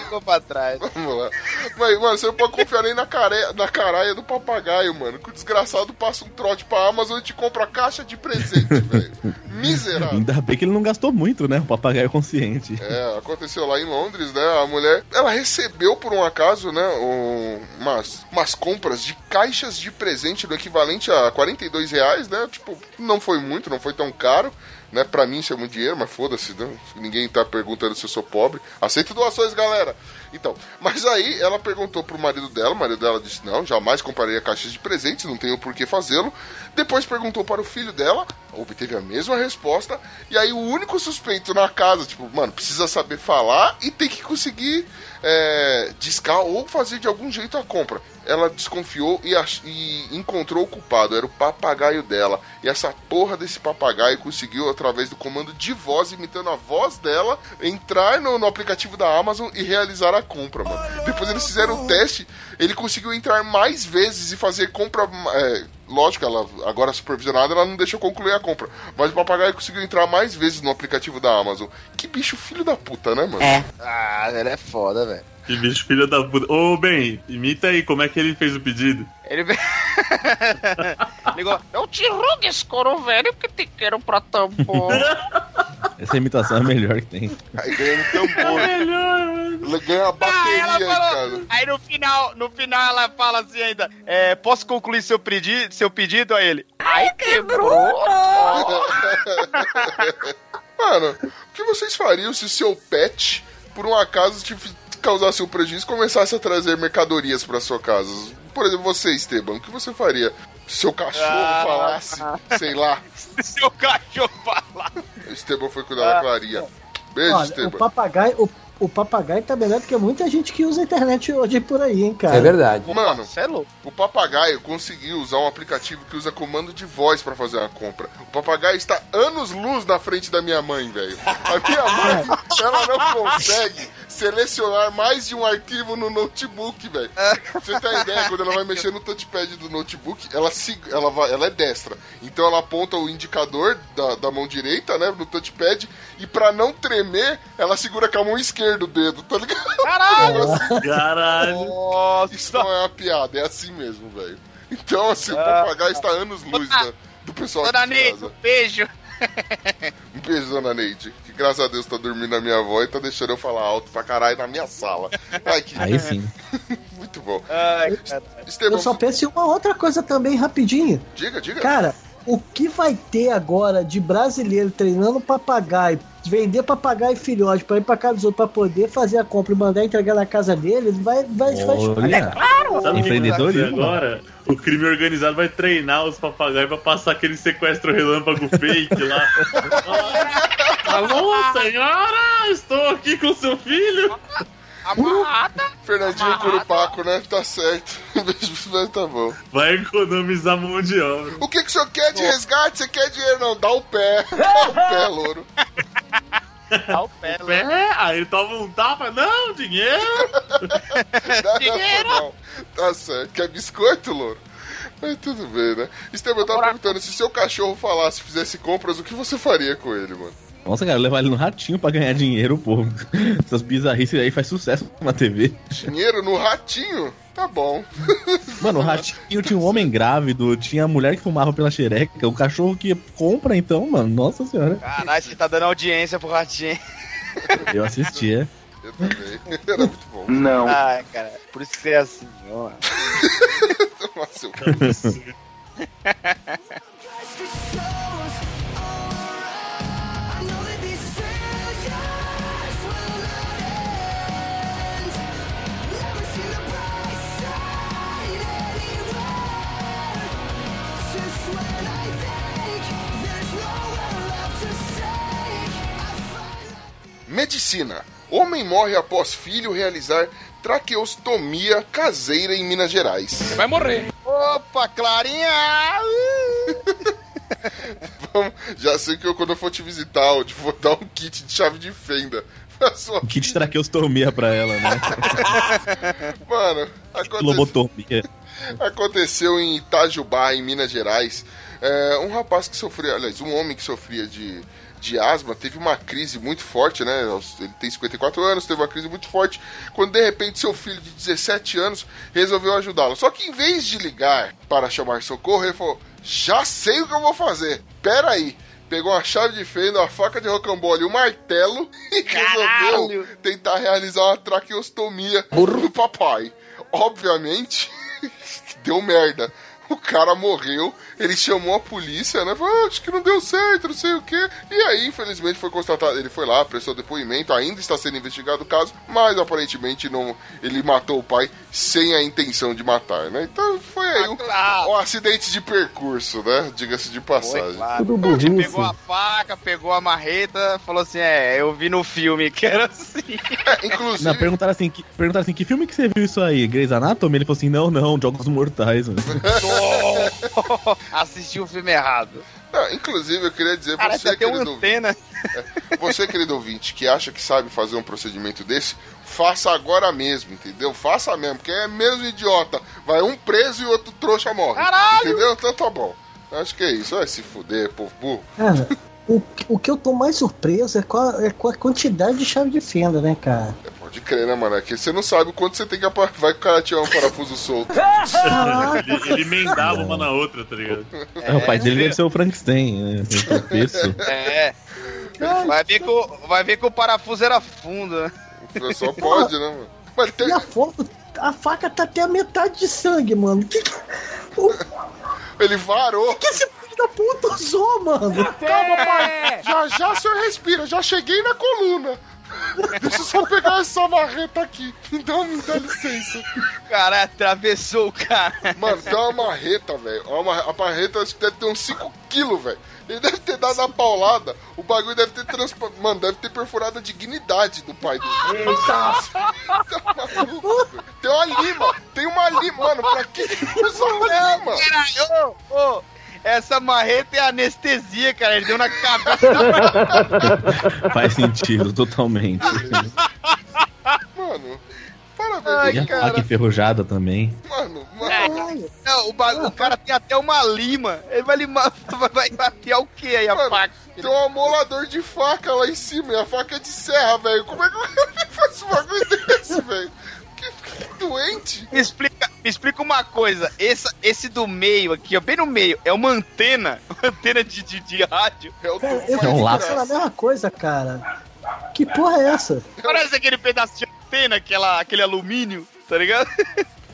Ficou pra trás. Vamos lá. Mas, mano, você não pode confiar nem na, care... na caraia do papagaio, mano. Que o desgraçado passa um trote pra Amazon e te compra caixa de presente, velho. Miserável. Ainda bem que ele não gastou muito, né? O papagaio consciente. É, aconteceu lá em Londres, né? A mulher, ela recebeu por um acaso, né? um- umas, umas compras de caixas de presente do equivalente a 42 reais, né? Tipo, não foi muito, não foi tão caro. Né, pra mim isso é muito dinheiro, mas foda-se, né? ninguém tá perguntando se eu sou pobre. Aceito doações, galera. Então, mas aí ela perguntou pro marido dela, o marido dela disse: Não, jamais compraria caixas de presentes, não tenho por que fazê-lo. Depois perguntou para o filho dela, obteve a mesma resposta. E aí o único suspeito na casa, tipo, mano, precisa saber falar e tem que conseguir é, discar ou fazer de algum jeito a compra. Ela desconfiou e, e encontrou o culpado, era o papagaio dela. E essa porra desse papagaio conseguiu, através do comando de voz, imitando a voz dela, entrar no, no aplicativo da Amazon e realizar a compra, mano. Depois eles fizeram o teste, ele conseguiu entrar mais vezes e fazer compra. é, lógico, ela agora supervisionada, ela não deixou concluir a compra. Mas o papagaio conseguiu entrar mais vezes no aplicativo da Amazon. Que bicho filho da puta, né, mano? É. Ah, ele é foda, velho. Que bicho filho da puta. Ô, Ben, imita aí como é que ele fez o pedido. Ele veio. Ligou. Eu te rugues, coro velho, que te quero pra tambor. Essa imitação é a melhor que tem. Aí ganha no tambor. Melhor, mano. Ele ganha a Ah, bateria aí, falou. cara. Aí no final, no final ela fala assim ainda: é, posso concluir seu pedido, seu pedido a ele? Ai, que bruto! Mano, o que vocês fariam se seu pet, por um acaso, f- causasse um prejuízo e começasse a trazer mercadorias pra sua casa? Por exemplo, você, Esteban, o que você faria? Se seu cachorro Ah. falasse, sei lá, Seu cachorro falar. o Esteban foi cuidar da Clarinha. Beijo, Olha, o Esteban. papagaio, o, o papagaio tá melhor do que muita gente que usa a internet hoje por aí, hein, cara. É verdade. Mano, é louco. o papagaio conseguiu usar um aplicativo que usa comando de voz pra fazer uma compra. O papagaio está anos luz na frente da minha mãe, velho. A minha mãe, ela não consegue selecionar mais de um arquivo no notebook, velho. Pra Você tem ideia, quando ela vai mexer no touchpad do notebook, ela, se, ela, vai, ela é destra. Então ela aponta o indicador da, da mão direita, né, no touchpad, e pra não tremer, ela segura com a mão esquerda o dedo, tá ligado? Caralho! Caralho. Nossa. Isso não é uma piada, é assim mesmo, velho. Então, assim, o Ah. papagaio está anos luz né, do pessoal Dona Neide, um beijo. Um beijo, dona Neide. Que graças a Deus tá dormindo a minha avó e tá deixando eu falar alto pra caralho na minha sala. Ai, que Aí sim. muito bom. Ai. Estevão, Eu só penso em uma outra coisa também, rapidinho. diga, diga. Cara, o que vai ter agora de brasileiro treinando papagaio, vender papagaio filhote pra ir pra casa dos outros pra poder fazer a compra e mandar entregar na casa deles, vai, vai, vai Olha, Sabe o que vai Empreendedorismo. acontecer agora? O crime organizado vai treinar os papagaios pra passar aquele sequestro relâmpago fake lá. Alô, senhora! Estou aqui com seu filho! Amarrada. Fernandinho Amarrado. Curupaco, né? Tá certo. Beijo, mas tá bom. Vai economizar mão de obra. O que, que o senhor quer de resgate? Você quer dinheiro? Não, dá o pé. Dá o pé, louro. Dá o pé, lá. É, aí ele toma um tapa. Não, dinheiro! Dá Dinheiro. não. Tá certo. Quer biscoito, louro? Mas tudo bem, né? Esteban, eu tava perguntando se seu cachorro falasse, fizesse compras, o que você faria com ele, mano? Nossa, cara, levar ele no ratinho pra ganhar dinheiro, pô. Essas bizarrices aí faz sucesso na TV. Dinheiro no ratinho? Tá bom. Mano, o ratinho tinha um homem grávido, tinha a mulher que fumava pela xereca, o cachorro que compra, então, mano, nossa senhora. Caralho, você tá dando audiência pro ratinho. Eu assistia. Eu também. Era muito bom. Não. Ai, cara, por isso que você é assim, ó. Nossa, eu- Medicina. Homem morre após filho realizar traqueostomia caseira em Minas Gerais. Vai morrer. Opa, Clarinha! Vamos- Já sei que eu, quando eu for te visitar, eu te vou dar um kit de chave de fenda. pra sua- Kit traqueostomia pra ela, né? Mano, aconteceu, Lobotomia. aconteceu em Itajubá, em Minas Gerais. É, um rapaz que sofria, aliás, um homem que sofria de, de asma, teve uma crise muito forte, né? Ele tem 54 anos, teve uma crise muito forte, quando de repente seu filho de 17 anos resolveu ajudá-lo. Só que em vez de ligar para chamar socorro, ele falou: Já sei o que eu vou fazer. Pera aí. Pegou uma chave de fenda, uma faca de rocambole e um martelo e resolveu tentar realizar uma traqueostomia do papai. Obviamente, deu merda. O cara morreu, ele chamou a polícia, né? Falou, "Ah, acho que não deu certo, não sei o quê. E aí, infelizmente, foi constatado. Ele foi lá, prestou depoimento, ainda está sendo investigado o caso, mas aparentemente não, ele matou o pai sem a intenção de matar, né? Então foi aí um, claro. um acidente de percurso, né? Diga-se de Foi, passagem. claro. Tudo Ele burrice. Pegou a faca, pegou a marreta, falou assim: É, eu vi no filme que era assim. É, inclusive, Não, perguntaram assim, que, perguntaram assim, que filme que você viu isso aí? Grey's Anatomy? Ele falou assim, não, não, Jogos Mortais, mano. Assistiu o filme errado. não, inclusive eu queria dizer Cara, você, querido antena. Você, querido ouvinte, que acha que sabe fazer um procedimento desse, faça agora mesmo, entendeu? Faça mesmo, porque é mesmo idiota. Vai um preso e outro trouxa morre. Caralho! Entendeu? Então tá bom. Acho que é isso. Vai se fuder, povo burro. Cara, o, o que eu tô mais surpreso é com, a, é com a quantidade de chave de fenda, né, cara? Pode crer, né, mano? É que você não sabe o quanto você tem que apar... Vai que o cara tiver um parafuso solto. Ele, ele emendava uma na outra, tá ligado? É, o pai dele deve ser o Frankenstein, né? O. É. Vai ver, que o, vai ver que o parafuso era fundo, né? Só pode, né, mano? Mas tem... e a foto, a faca tá até a metade de sangue, mano. Que que, o ele varou. que esse filho da puta usou, mano? Calma, pai. Já já o senhor respira. Já cheguei na coluna. Deixa eu só pegar essa marreta aqui. Dá, me dá licença. Cara atravessou o cara. Mano, tem uma marreta, velho. A marreta acho que deve ter uns 5 quilos, velho. Ele deve ter dado a paulada. O bagulho deve ter transpa... Mano, deve ter perfurado a dignidade do pai dele. Eita! Tá maluco. Tem uma lima. Tem uma lima. Mano, pra que usa uma lima? Ô, ô, essa marreta é anestesia, cara. Ele deu na cabeça. Faz sentido, totalmente. Mano, parabéns. E a cara. faca enferrujada também. Mano, mano. Caralho. Não, o, o cara tem até uma lima. Ele vai limar. Vai, vai bater o que aí a Mano, faca? Tem um amolador de faca lá em cima e a faca é de serra, velho. Como é que o cara faz um bagulho desse, velho? Que, que doente. Me explica, me explica uma coisa. Esse, esse do meio aqui, ó, bem no meio, é uma antena. Uma antena de, de, de rádio. É o Cara, eu É um fico lápis. pensando a mesma coisa, cara. Que porra é essa? Parece aquele pedaço de antena, aquela, aquele alumínio, tá ligado?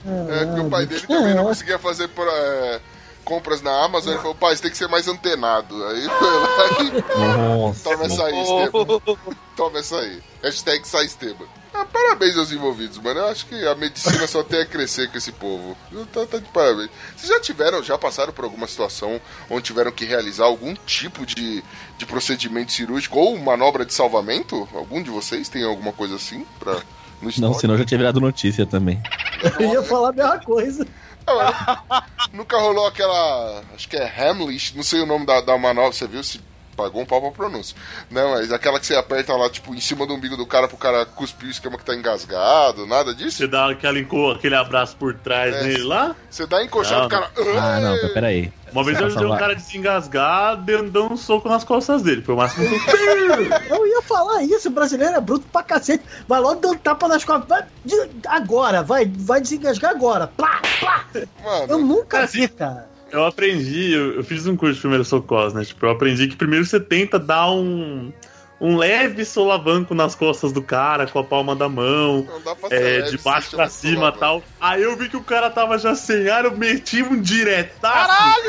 É, porque o pai dele também não conseguia fazer pra, é, compras na Amazon. Ele falou, pai, você tem que ser mais antenado. Aí foi lá e Nossa. toma essa aí, Esteban. Toma essa aí. Hashtag sai Esteban. Ah, parabéns aos envolvidos, mano. Eu acho que a medicina só tem a crescer com esse povo. Tá, tá de parabéns. Vocês já tiveram, já passaram por alguma situação onde tiveram que realizar algum tipo de, de procedimento cirúrgico ou manobra de salvamento? Algum de vocês tem alguma coisa assim pra, no Não, senão já tinha virado notícia também. Eu ia falar a mesma coisa. Ah, mas Nunca rolou aquela. Acho que é Hamlet, não sei o nome da, da manobra, você viu? Se pagou um pau pra pronúncia. Não, mas aquela que você aperta lá, tipo, em cima do umbigo do cara pro cara cuspir o esquema que tá engasgado, nada disso? Você dá aquela, aquele abraço por trás É. nele lá. Você dá encoxado, Não, o cara. Ah, não, tá, peraí. Uma vez eu Nossa, ajudei um cara a desengasgar, dando dando um soco nas costas dele. Foi o máximo que eu Eu ia falar isso, o brasileiro é bruto pra cacete. Vai logo dando tapa nas costas. Vai, de- agora, vai, vai desengasgar agora. Plá, plá. Eu Mano, nunca vi, cara. Eu aprendi, eu, eu fiz um curso de primeiros socorros, né? Tipo, eu aprendi que primeiro você tenta dar um, um leve solavanco nas costas do cara com a palma da mão, não dá pra ser é, de baixo pra cima e tal. Aí eu vi que o cara tava já sem ar, eu meti um diretaço. Caralho!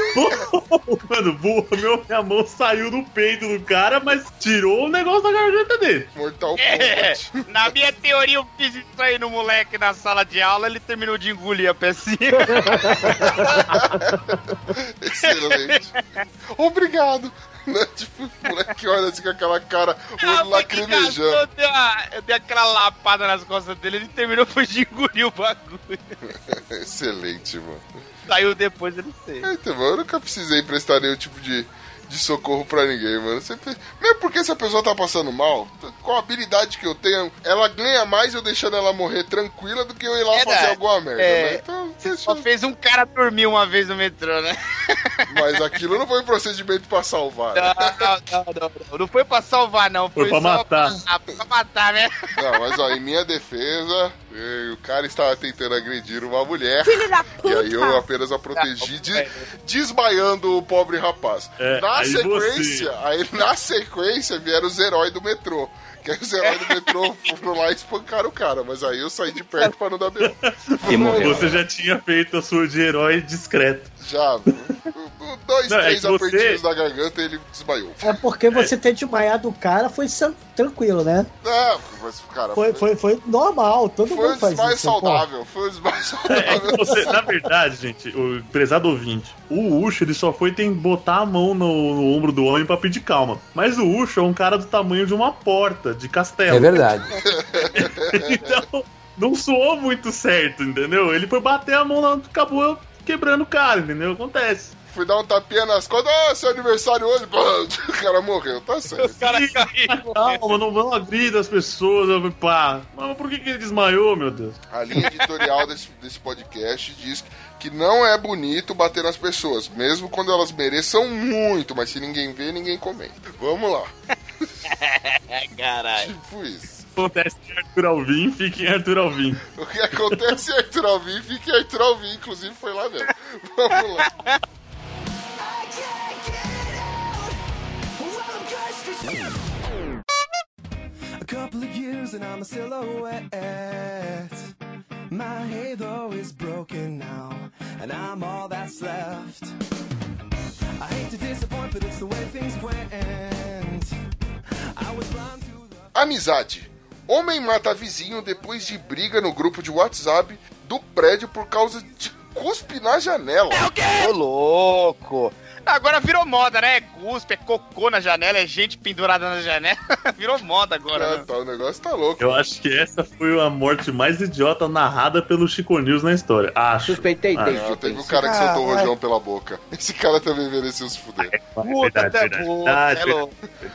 Mano, voa, meu, minha mão saiu do peito do cara, mas tirou o negócio da garganta dele. Mortal É, Kombat. na minha teoria, eu fiz isso aí no moleque na sala de aula, ele terminou de engolir a pecinha. Excelente. Obrigado. Né? Tipo, o moleque olha assim com aquela cara, o Ah, olho lacrimejando. Eu eu dei aquela lapada nas costas dele, ele terminou foi de engolir o bagulho. Excelente, mano. Saiu depois, ele sei. Então, mano, eu nunca precisei prestar nenhum tipo de, de socorro pra ninguém, mano. Sempre... Mesmo porque se a pessoa tá passando mal, com a habilidade que eu tenho, ela ganha mais eu deixando ela morrer tranquila do que eu ir lá É, fazer alguma merda, É. né? Então, Só deixa... fez um cara dormir uma vez no metrô, né? Mas aquilo não foi um procedimento pra salvar. né? Não, não, não, não, não. Não foi pra salvar, não. Foi pra só matar. Pra, pra matar, né? Não, mas ó, em minha defesa, o cara estava tentando agredir uma mulher. Filho da E aí eu puta! apenas a protegi, de- desmaiando o pobre rapaz. É, na aí sequência, aí na sequência vieram os heróis do metrô. Que aí os heróis do metrô foram lá e espancaram o cara, mas aí eu saí de perto pra não dar meu. E morreu. Você já tinha feito a sua de herói discreto. Já, dois, Não, é três você- apertinhos na garganta e ele desmaiou. É porque você ter desmaiado o cara foi tranquilo, né? Não, mas, cara, Foi, foi, foi normal, todo foi mundo faz desmaio isso. pô. saudável. Foi um desmaio É que saudável. você, na verdade, gente, o prezado ouvinte, o Ucho ele só foi tem botar a mão no, no ombro do homem pra pedir calma. Mas o Ucho é um cara do tamanho de uma porta de castelo. É verdade. então, não soou muito certo, entendeu? Ele foi bater a mão lá, acabou quebrando o cara, entendeu? Acontece. Fui dar um tapinha nas costas, ah, seu aniversário hoje, o cara morreu, tá certo. cara caiu. Calma, não vão agredir as pessoas. Eu, pá, mas por que, que ele desmaiou, meu Deus? A linha editorial desse, desse podcast diz que não é bonito bater nas pessoas, mesmo quando elas mereçam muito, mas se ninguém vê, ninguém comenta. Vamos lá, Caralho. tipo isso. Acontece em Arthur Alvim, fica em Arthur Alvim. O que acontece em Arthur Alvim, fica em Arthur Alvim, inclusive foi lá mesmo. Vamos lá. A couple of years and I'm a silhouette. My halo is broken now, and I'm all that's left. I hate to disappoint, but it's the way things went. I was blind to the. Amizade. Homem mata vizinho depois de briga no grupo de WhatsApp do prédio por causa de cuspe na janela. Ô, louco. Agora virou moda, né? É cuspe, é cocô na janela, é gente pendurada na janela. virou moda agora, Ah, né? tá, o negócio tá louco. Eu acho que essa foi a morte mais idiota narrada pelo Chico News na história. Acho. Suspeitei Ah, desde Não, o teve um cara que soltou o Ah, rojão pela boca. Esse cara também mereceu se fuder. Puta, verdade, até verdade. puta, Verdade, é louco.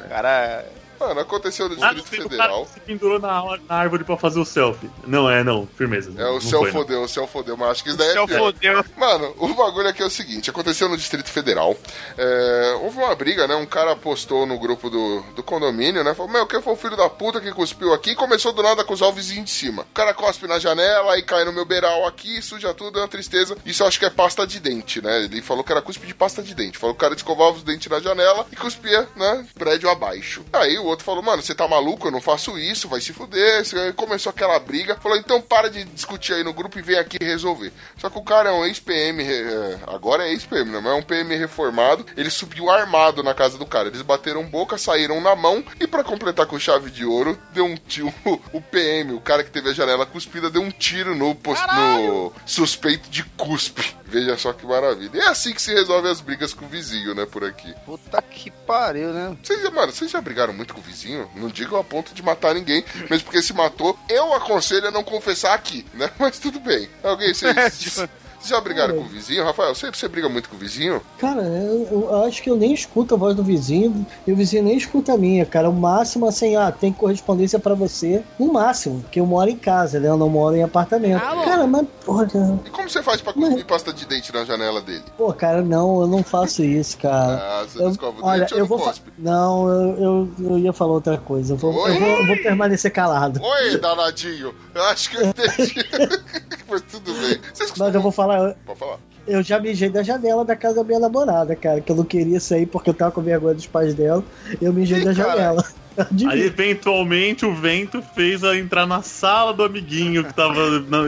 Cara, Mano, aconteceu no Ah, Distrito o cara Federal. se pendurou na, na árvore pra fazer o selfie. Não, é, não. Firmeza. É, o céu fodeu, o céu fodeu, mas acho que isso daí é Céu pior. fodeu. Mano, o bagulho aqui é o seguinte: aconteceu no Distrito Federal. É, houve uma briga, né? Um cara postou no grupo do, do condomínio, né? Falou: Meu, quem foi o filho da puta que cuspiu aqui? E começou do nada a acusar o vizinho de cima. O cara cospe na janela, aí cai no meu beiral aqui, suja tudo, é uma tristeza. Isso eu acho que é pasta de dente, né? Ele falou que era cuspe de pasta de dente. Falou que o cara escovava os dentes na janela e cuspia, né? Prédio abaixo. Aí o outro falou: Mano, você tá maluco? Eu não faço isso, vai se fuder. Aí Começou aquela briga. Falou: Então para de discutir aí no grupo e vem aqui resolver. Só que o cara é um ex-PM, é, agora é ex-PM, né? Mas é um PM reformado. Ele subiu armado na casa do cara. Eles bateram boca, saíram na mão e pra completar com chave de ouro, deu um tiro. O PM, o cara que teve a janela cuspida, deu um tiro no, no suspeito de cuspe. Veja só que maravilha. E é assim que se resolve as brigas com o vizinho, né, por aqui. Puta que pariu, né? Vocês, mano, vocês já brigaram muito com o vizinho? Não digam a ponto de matar ninguém, mesmo porque se matou, eu aconselho a não confessar aqui, né? Mas tudo bem. Alguém, vocês, vocês já brigaram com o vizinho? Rafael, você, você briga muito com o vizinho? Cara, eu, eu acho que eu nem escuto a voz do vizinho e o vizinho nem escuta a minha, cara. O máximo, assim, ah, tem correspondência pra você. No máximo, porque eu moro em casa, né? Eu não moro em apartamento. Cara, mas, porra, E como você faz pra cuspir pasta de dente na janela dele? pô, cara, não, eu não faço isso, cara. Ah, você Eu- escova o olha, dente eu não vou fa-? Não, eu, eu, eu ia falar outra coisa. Eu vou, eu vou, eu vou permanecer calado. Oi, danadinho. Eu acho que eu entendi. Mas tudo bem. Vocês Mas eu vou falar, Pode falar. eu já mijei da janela da casa da minha namorada, cara, que eu não queria sair porque eu tava com vergonha dos pais dela. Eu mijei Ih, da cara. janela. Aí, Admito. eventualmente, o vento fez ela entrar na sala do amiguinho que tava na,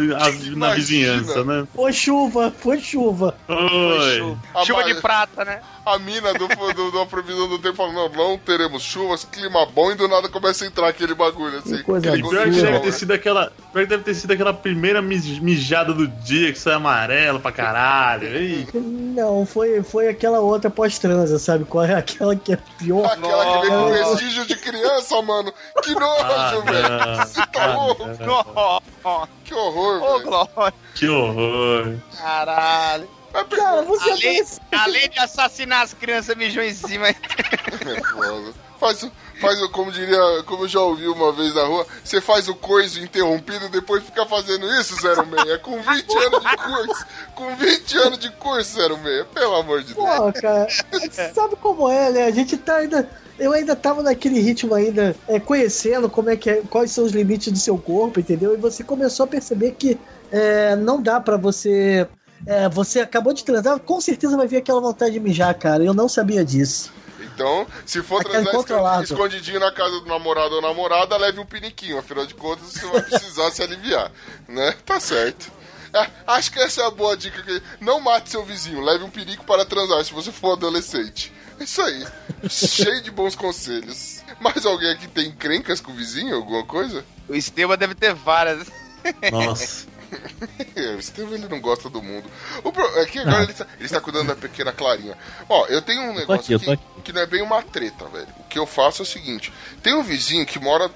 na vizinhança, né? Foi chuva, foi chuva. Oi. A Chuva ma- de prata, né? A mina do, do, da previsão do tempo falou: não, não teremos chuvas, clima bom, e do nada começa a entrar aquele bagulho assim. Que coisa aquele pior que de deve ter sido aquela. Pior que deve ter sido aquela primeira mij- mijada do dia que sai amarelo pra caralho. Ei, Não, foi, foi aquela outra pós-transa, sabe? Qual é aquela que é pior? Aquela que vem com vestígio de criança, mano. Que nojo, Ah, velho. Você tá Ah, louco? Que horror, Ô, velho. Glória. que horror. Caralho. Cara, você Além, pensa- além de assassinar as crianças, mijou em cima. É foda. Faz, o- faz o, como diria, como eu já ouvi uma vez na rua, você faz o coiso interrompido e depois fica fazendo isso, 06. É com 20 anos de curso. Com 20 anos de curso, 06. Pelo amor de Deus. Pô, cara, sabe como é, né? A gente tá ainda. Eu ainda tava naquele ritmo ainda, é, conhecendo como é que é, quais são os limites do seu corpo, entendeu? E você começou a perceber que é, não dá pra você. é, você acabou de transar, com certeza vai vir aquela vontade de mijar, cara. Eu não sabia disso. Então, se for Aquele transar escondidinho na casa do namorado ou namorada, leve um piniquinho. Afinal de contas, você vai precisar se aliviar. Né? Tá certo. É, acho que essa é a boa dica. Que... Não mate seu vizinho, leve um pinico para transar se você for adolescente. Isso aí. Cheio de bons conselhos. Mais alguém aqui tem encrencas com o vizinho? Alguma coisa? O Esteban deve ter várias. Nossa. É, o Estevam ele não gosta do mundo. O pro... É que agora Ah. ele, está, ele está cuidando da pequena Clarinha. Ó, eu tenho um negócio aqui, que não é bem uma treta, velho. O que eu faço é o seguinte: tem um vizinho que mora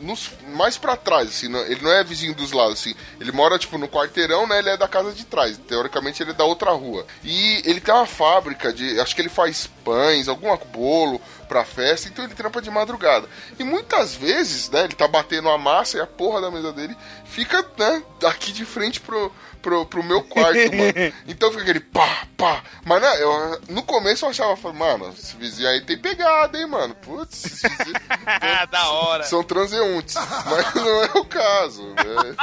nos, mais pra trás, assim, não- ele não é vizinho dos lados, assim. Ele mora, tipo, no quarteirão, né? Ele é da casa de trás. Teoricamente, ele é da outra rua. E ele tem uma fábrica de. Acho que ele faz pães, algum bolo pra festa, então ele trampa de madrugada. E muitas vezes, né, ele tá batendo a massa e a porra da mesa dele fica, né, aqui de frente pro, pro, pro meu quarto, mano. Então fica aquele pá, pá. Mas, né, eu, no começo eu achava, mano, esse vizinho aí tem pegada, hein, mano. Putz, esse vizinho da hora. são transeuntes. Mas não é o caso, né?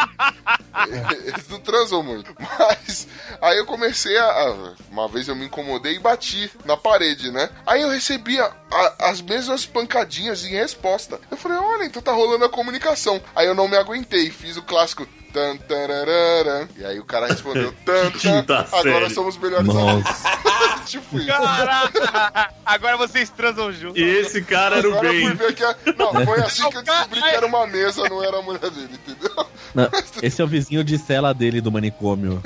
Eles não transam muito. Mas aí eu comecei a. a- Uma vez eu me incomodei e bati na parede, né? Aí eu recebia a- as mesmas pancadinhas em resposta. Eu falei, olha, então tá rolando a comunicação. Aí eu não me aguentei, fiz o clássico. Tan, tararara. E aí o cara respondeu, tan, tan, Quinta agora série. somos melhores amigos. tipo isso. Caraca! Agora vocês transam juntos. E esse cara era o Agora eu fui bem. ver que. a- Não, foi assim que eu descobri que era uma mesa, não era a mulher dele, entendeu? Não, esse é o vizinho de cela dele do manicômio.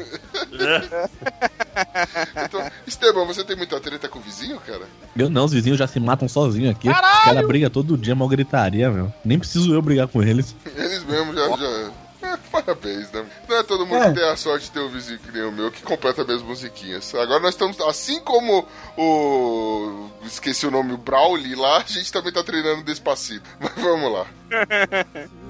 Então, Esteban, você tem muita treta com o vizinho, cara? Meu não, os vizinhos já se matam sozinhos aqui. Os caras brigam todo dia, mal gritaria, meu. Nem preciso eu brigar com eles. Eles mesmos já. já... Parabéns, né? Não é todo mundo É. que tem a sorte de ter um vizinho que nem o meu que completa minhas musiquinhas. Agora nós estamos, assim como o. Esqueci o nome, o Brawley lá, a gente também tá treinando Despacito. Mas vamos lá.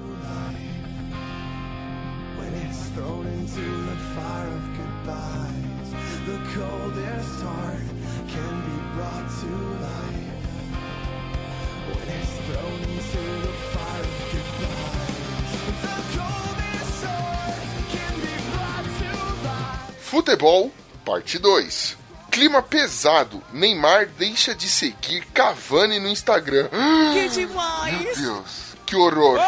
Futebol, parte 2. Clima pesado. Neymar deixa de seguir Cavani no Instagram. Meu Deus, que horror.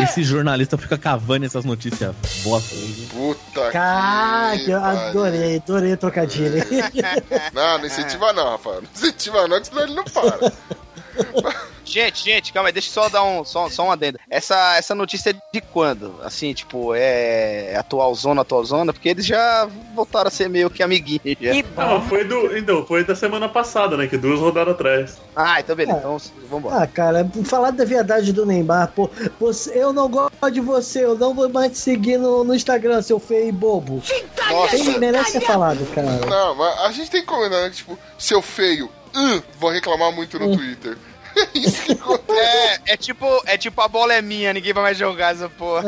Esse jornalista fica cavando essas notícias bosta. puta Caraca, que eu adorei, adorei o trocadilho. Não, não incentiva não, Rafael. Não incentiva não, que senão ele não para. Gente, gente, calma aí, deixa eu só dar um, só, só um adendo. Essa, essa notícia é de quando? Assim, tipo, é atual zona, atual zona? Porque eles já voltaram a ser meio que amiguinhos. Não, foi do. Então, foi da semana passada, né? Que duas rodadas atrás. Ah, então beleza, É. então vambora. Ah, cara, falar da verdade do Neymar, pô, você, eu não gosto de você, eu não vou mais te seguir no, no Instagram, seu feio e bobo. Nossa. Ele merece ser falado, cara. Não, mas a gente tem que combinar, né? que, Tipo, seu feio, hum, vou reclamar muito no Twitter. É isso que acontece. É, é tipo, é tipo a bola é minha, ninguém vai mais jogar essa porra.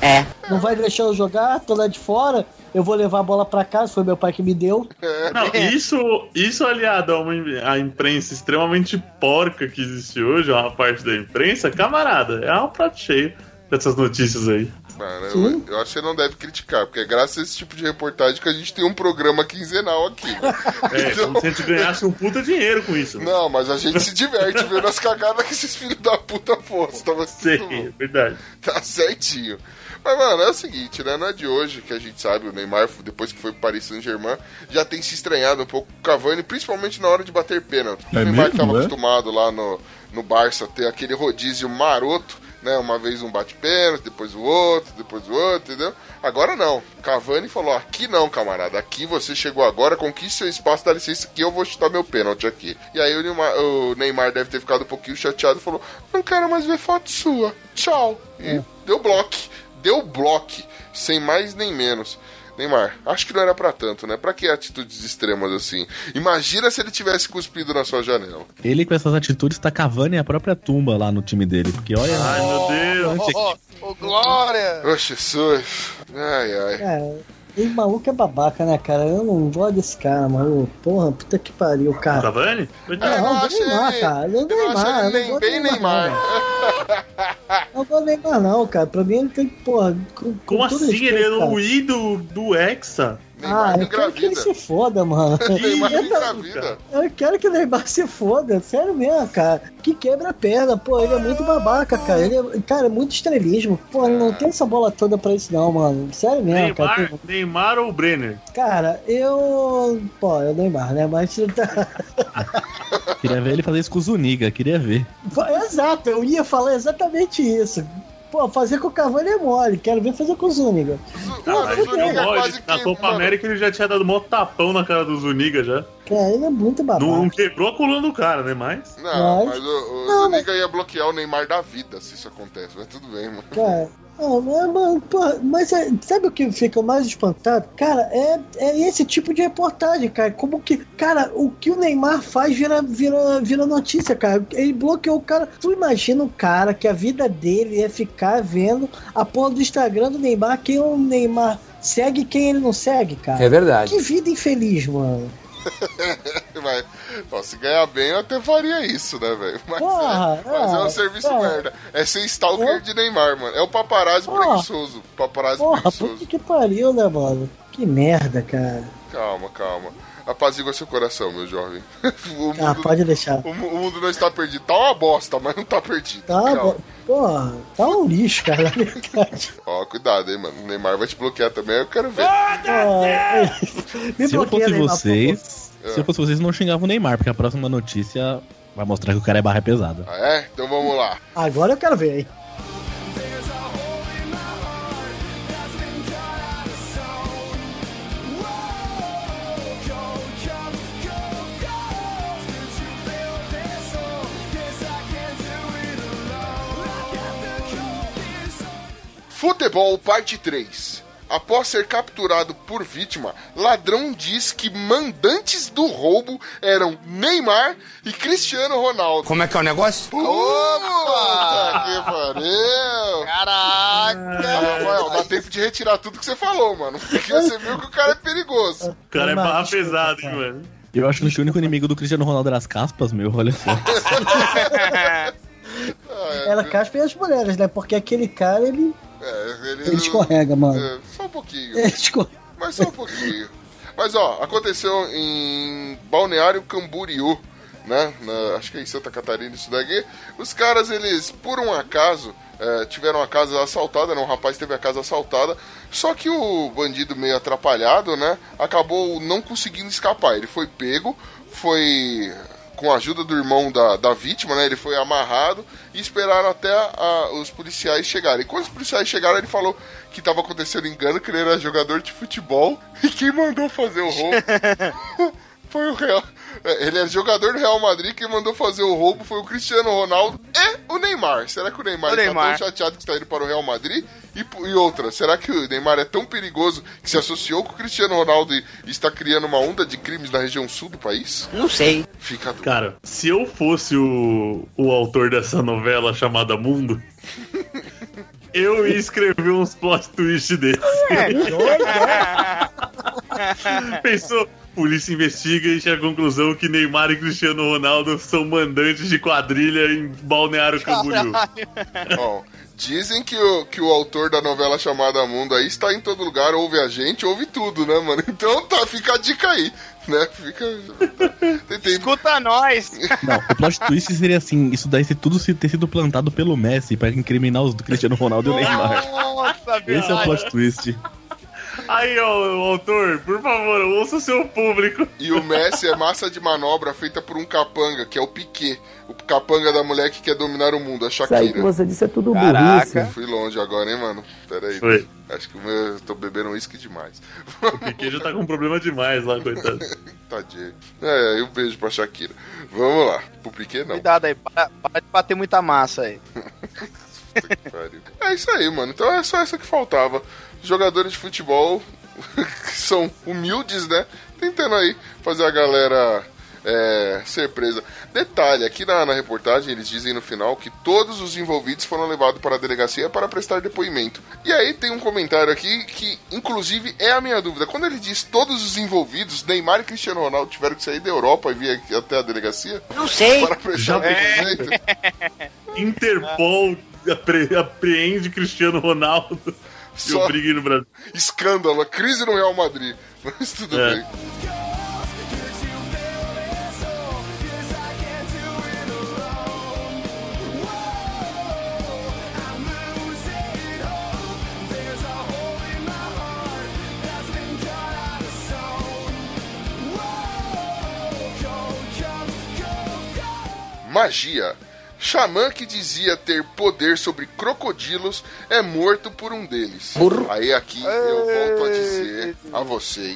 Não vai deixar eu jogar, tô lá de fora, eu vou levar a bola pra casa, foi meu pai que me deu. Não, isso, isso aliado a uma a imprensa extremamente porca que existe hoje, uma parte da imprensa, camarada, é um prato cheio dessas notícias aí. Mano, eu, eu acho que você não deve criticar, porque é graças a esse tipo de reportagem que a gente tem um programa quinzenal aqui. né? É, Então- como se a gente ganhasse um puta dinheiro com isso. Não, mas a gente se diverte vendo as cagadas que esses filhos da puta postam. mas. Sim, é verdade. Tá certinho. Mas, mano, é o seguinte, né? Não é de hoje que a gente sabe, o Neymar, depois que foi pro Paris Saint-Germain, já tem se estranhado um pouco com o Cavani, principalmente na hora de bater pênalti. o É Neymar que mesmo, tava é? acostumado lá no, no Barça ter aquele rodízio maroto, né? Uma vez um bate pênalti, depois o outro, depois o outro, entendeu? Agora não. Cavani falou: aqui não, camarada. Aqui você chegou agora, conquiste seu espaço, dá licença que eu vou chutar meu pênalti aqui. E aí o Neymar, o Neymar deve ter ficado um pouquinho chateado e falou: não quero mais ver foto sua. Tchau. E deu bloco. Deu bloco. Sem mais nem menos. Neymar, acho que não era pra tanto, né? Pra que atitudes extremas assim? Imagina se ele tivesse cuspido na sua janela. Ele com essas atitudes tá cavando a própria tumba lá no time dele. Porque olha. Ai, meu Deus. Ô, ô, ô, Glória! Ô, Jesus. Ai, ai. Cara, esse maluco é babaca, né, cara? Eu não gosto desse cara, maluco. Porra, puta que pariu, cara. Cavani? Eu Não, não do acho Neymar, ele- cara. Eu não Neymar, eu não nem gosto bem Neymar, Neymar. Não gosto do Neymar, não, cara. Pra mim ele tem, porra. Com, com Como assim? respeito, Ele é cara. o ídolo do Hexa. Neymar Ah, eu quero que ele se foda, mano. Neymar Eu- engravida. Eu quero que o Neymar se foda, sério mesmo, cara. Que quebra a perna, pô, ele é muito babaca, cara. Ele é, cara, é muito estrelismo. Pô, não tem essa bola toda pra isso, não, mano. Sério mesmo, cara. Neymar, Neymar ou Brenner? Cara, eu. Pô, é o Neymar, né? Mas. Queria ver ele fazer isso com o Zuniga, queria ver. Exato, eu ia falar exatamente isso. Pô, fazer com o Cavani é mole, quero ver fazer com o. Ah, mas o ele Zuniga não quase. Na que- Copa mano, América ele já tinha dado mó tapão na cara do Zuniga já. Cara, ele é muito babaca. Não, não quebrou a coluna do cara, né? Mas. Não, Mas- mas o, o Não, Zuniga ia bloquear o Neymar da vida se isso acontece. Mas tudo bem, mano. Cara, ah, mas, porra, mas é- sabe o que fica mais espantado? Cara, é, é esse tipo de reportagem, cara. Como que. Cara, o que o Neymar faz vira, vira, vira notícia, cara. Ele bloqueou o cara. Tu imagina um cara que a vida dele é ficar vendo a porra do Instagram do Neymar, quem o Neymar segue e quem ele não segue, cara. É verdade. Que vida infeliz, mano. Mas, ó, se ganhar bem, eu até faria isso, né, velho? Mas, Porra, é, mas é um é, serviço é. merda. É ser stalker É. de Neymar, mano. É o paparazzi Porra. preguiçoso. Paparazzi Porra, preguiçoso. puta que pariu, né, mano? Que merda, cara. Calma, calma. Apazigua seu coração, meu jovem. o, mundo, Ah, pode deixar. o o mundo não está perdido. Tá uma bosta, mas não tá perdido. Tá, Calma. bo- porra, tá um lixo, cara, na verdade. Ó, cuidado, hein, mano. O Neymar vai te bloquear também, eu quero ver. Me Se eu bloqueia, fosse Neymar, por vocês, se eu fosse vocês, não xingavam o Neymar, porque a próxima notícia vai mostrar que o cara é barra pesada. Ah, é? Então vamos lá. Agora eu quero ver, hein? Futebol, parte 3. Após ser capturado por vítima, ladrão diz que mandantes do roubo eram Neymar e Cristiano Ronaldo. Como é que é o negócio? Opa! Que pariu! Caraca! Rafael, dá tempo de retirar tudo que você falou, mano. Porque você viu que o cara é perigoso. O cara é barra pesada, hein, mano. Eu acho que o único inimigo do Cristiano Ronaldo era as caspas, meu, olha só. Ela caspa e as mulheres, né? Porque aquele cara, ele, É, ele, Ele escorrega, mano. É, só um pouquinho. ele escorrega. Mas só um pouquinho. Mas ó, aconteceu em Balneário Camboriú, né? Na- acho que é em Santa Catarina isso daqui. Os caras, eles, por um acaso, é, tiveram a casa assaltada, né? Um rapaz teve a casa assaltada. Só que o bandido meio atrapalhado, né? Acabou não conseguindo escapar. Ele foi pego, foi com a ajuda do irmão da, da vítima, né? Ele foi amarrado e esperaram até a- os policiais chegarem. E quando os policiais chegaram, ele falou que estava acontecendo engano, que ele era jogador de futebol e quem mandou fazer o roubo foi o Real. É, Ele era jogador do Real Madrid, quem mandou fazer o roubo foi o Cristiano Ronaldo e o Neymar. Será que o Neymar O está Neymar. tão chateado que está indo para o Real Madrid? E, e outra, será que o Neymar é tão perigoso que se associou com o Cristiano Ronaldo e, e está criando uma onda de crimes na região sul do país? Não sei. Fica dúvida. Cara, se eu fosse o, o autor dessa novela chamada Mundo, eu ia escrever uns plot twist desse. Pensou? Polícia investiga e chega à conclusão que Neymar e Cristiano Ronaldo são mandantes de quadrilha em Balneário Camboriú. Ó, dizem que o, que o autor da novela chamada Mundo aí está em todo lugar, ouve a gente, ouve tudo, né, mano? Então tá, fica a dica aí, né? Fica. Tentei. Escuta nós! Não, o plot twist seria assim, isso daí ser tudo se- ter sido plantado pelo Messi pra incriminar os do Cristiano Ronaldo e o Neymar. Nossa, Esse é o plot twist. Aí, ó, o autor, por favor, ouça o seu público. E o Messi é massa de manobra feita por um capanga, que é o Piquet. O capanga da mulher que quer dominar o mundo, a Isso aí que Shakira. você disse é tudo Caraca. burrice. Fui longe agora, hein, mano? Pera aí. Foi. Acho que eu tô bebendo uísque demais. O Piquet já tá com problema demais lá, coitado. Tadinho. É, um beijo pra Shakira. Vamos lá. Pro Piquet, não. Cuidado aí, para, para de bater muita massa aí. É isso aí, mano. Então é só essa que faltava. Jogadores de futebol que são humildes, né? Tentando aí fazer a galera é, ser presa. Detalhe, aqui na, na reportagem eles dizem no final que todos os envolvidos foram levados para a delegacia para prestar depoimento. E aí tem um comentário aqui que, inclusive, é a minha dúvida. Quando ele diz todos os envolvidos, Neymar e Cristiano Ronaldo tiveram que sair da Europa e vir aqui até a delegacia Não sei. para prestar Já- depoimento? Interpol apre- apreende Cristiano Ronaldo e Só- obriga ele no Brasil. escândalo, crise no Real Madrid. Mas tudo É. bem. Magia. Xamã que dizia ter poder sobre crocodilos é morto por um deles. Aí aqui eu volto a dizer a vocês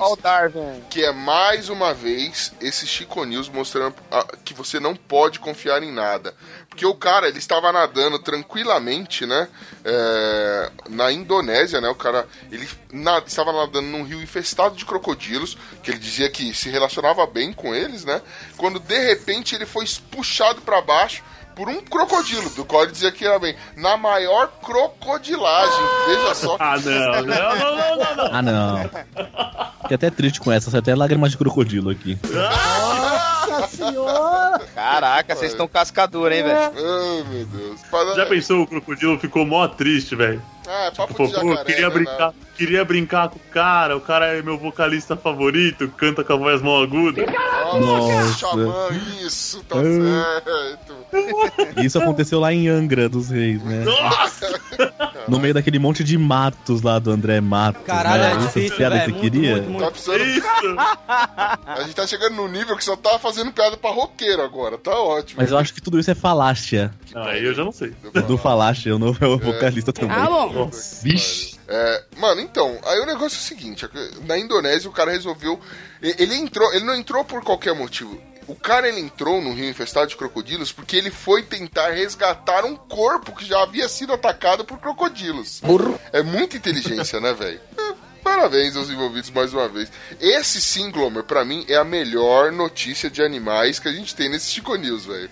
que é mais uma vez esse Chico News mostrando ah, que você não pode confiar em nada. Porque o cara, ele estava nadando tranquilamente, né? é, na Indonésia, né? O cara, ele na- estava nadando num rio infestado de crocodilos, que ele dizia que se relacionava bem com eles, né? Quando de repente ele foi puxado para baixo por um crocodilo, do qual ele dizia que era bem. Na maior crocodilagem, veja só. Ah, não, não, não, não, não, não. Ah, não. Fiquei até triste com essa, até lágrimas de crocodilo aqui. Nossa senhora! Caraca, vocês estão cascadura, hein, velho? Ai, meu Deus. Para- Já pensou, o crocodilo ficou mó triste, velho. Ah, é papo Pô, de pô, jacaré, queria né, brincar, queria brincar com o cara, o cara é meu vocalista favorito, canta com a voz mó aguda. Nossa, Nossa. xamã, isso, tá Ah. certo. Isso aconteceu lá em Angra dos Reis, né? No meio daquele monte de matos lá do André Matos. Caralho, né? é Essa difícil, piada que você Muito, queria? muito, muito. Tá precisando. A gente tá chegando no nível que só tá fazendo piada pra roqueiro agora, tá ótimo. Mas eu acho que tudo isso é falácia. Não, aí eu já não sei. Do falácia, o novo é o vocalista também. Ah, bom. Nossa. Vixe. É, mano, então, aí o negócio é o seguinte, na Indonésia o cara resolveu, ele entrou, ele não entrou por qualquer motivo. O cara ele entrou no rio infestado de crocodilos porque ele foi tentar resgatar um corpo que já havia sido atacado por crocodilos. É muita inteligência, né, velho? É, Parabéns aos envolvidos mais uma vez. Esse sim, Glomer, pra mim é a melhor notícia de animais que a gente tem nesse Chico News, velho.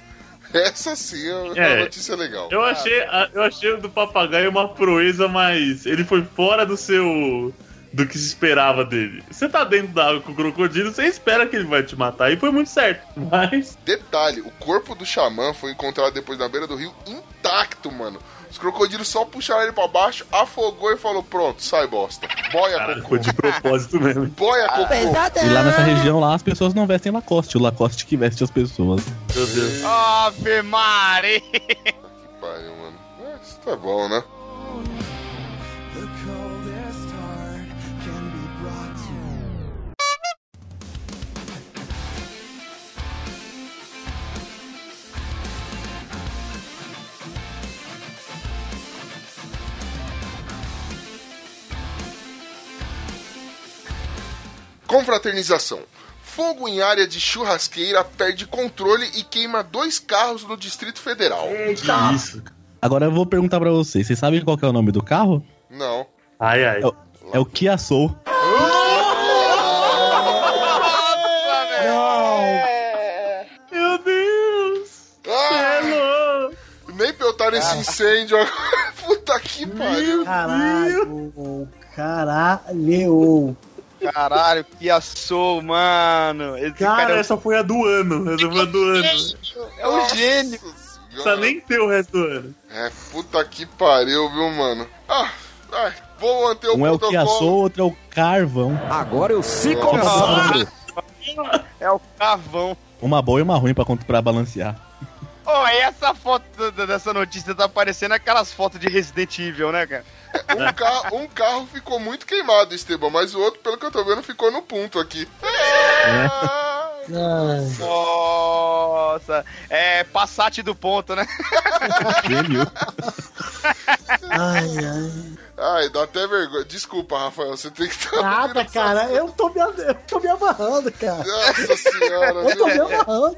Essa sim é uma É. notícia legal. Eu achei, a- eu achei o do papagaio uma proeza, mas ele foi fora do seu. do que se esperava dele. Você tá dentro da água com o crocodilo, você espera que ele vai te matar. E foi muito certo. Mas. Detalhe, o corpo do xamã foi encontrado depois na beira do rio intacto, mano. Os crocodilos só puxaram ele pra baixo, afogou e falou: pronto, sai bosta. Boia Cara, cocô. foi de propósito mesmo. Boia cocô. E lá nessa região lá as pessoas não vestem Lacoste, o Lacoste que veste as pessoas. Meu Deus. Ave Maria! Pariu, mano. É, Isso tá bom, né? Confraternização. Fogo em área de churrasqueira perde controle e queima dois carros no Distrito Federal. Que isso? Agora eu vou perguntar pra vocês, vocês sabem qual que é o nome do carro? Não. Ai, ai. É o, é o Kia Soul. Meu Deus! Ah, Hello! nem pra eu estar nesse incêndio agora. Puta que pariu. Caralho, caralho. Caralho, que assou, mano. Esse Cara, cara, essa foi a do ano. Essa foi a do ano. é um gênio. Senhora. nem ter o resto do ano. É, puta que pariu, viu, mano? Ah, ai, vou manter o Um é o protocolo. Soul, outro é o Carvão. Agora eu se um- É o cavão. Uma boa e uma ruim pra, pra balancear. E essa foto dessa notícia tá parecendo aquelas fotos de Resident Evil, né, cara? Um, ca- um carro ficou muito queimado, Esteban, mas o outro, pelo que eu tô vendo, ficou no ponto aqui. Ah, Ai, Nossa, é Passat do ponto, né? Gênio. ai, ai. Ai, dá até vergonha. Desculpa, Rafael, você tem que estar. Nada, cara. Eu tô me, eu tô me amarrando, cara. Nossa senhora, Eu tô me amarrando.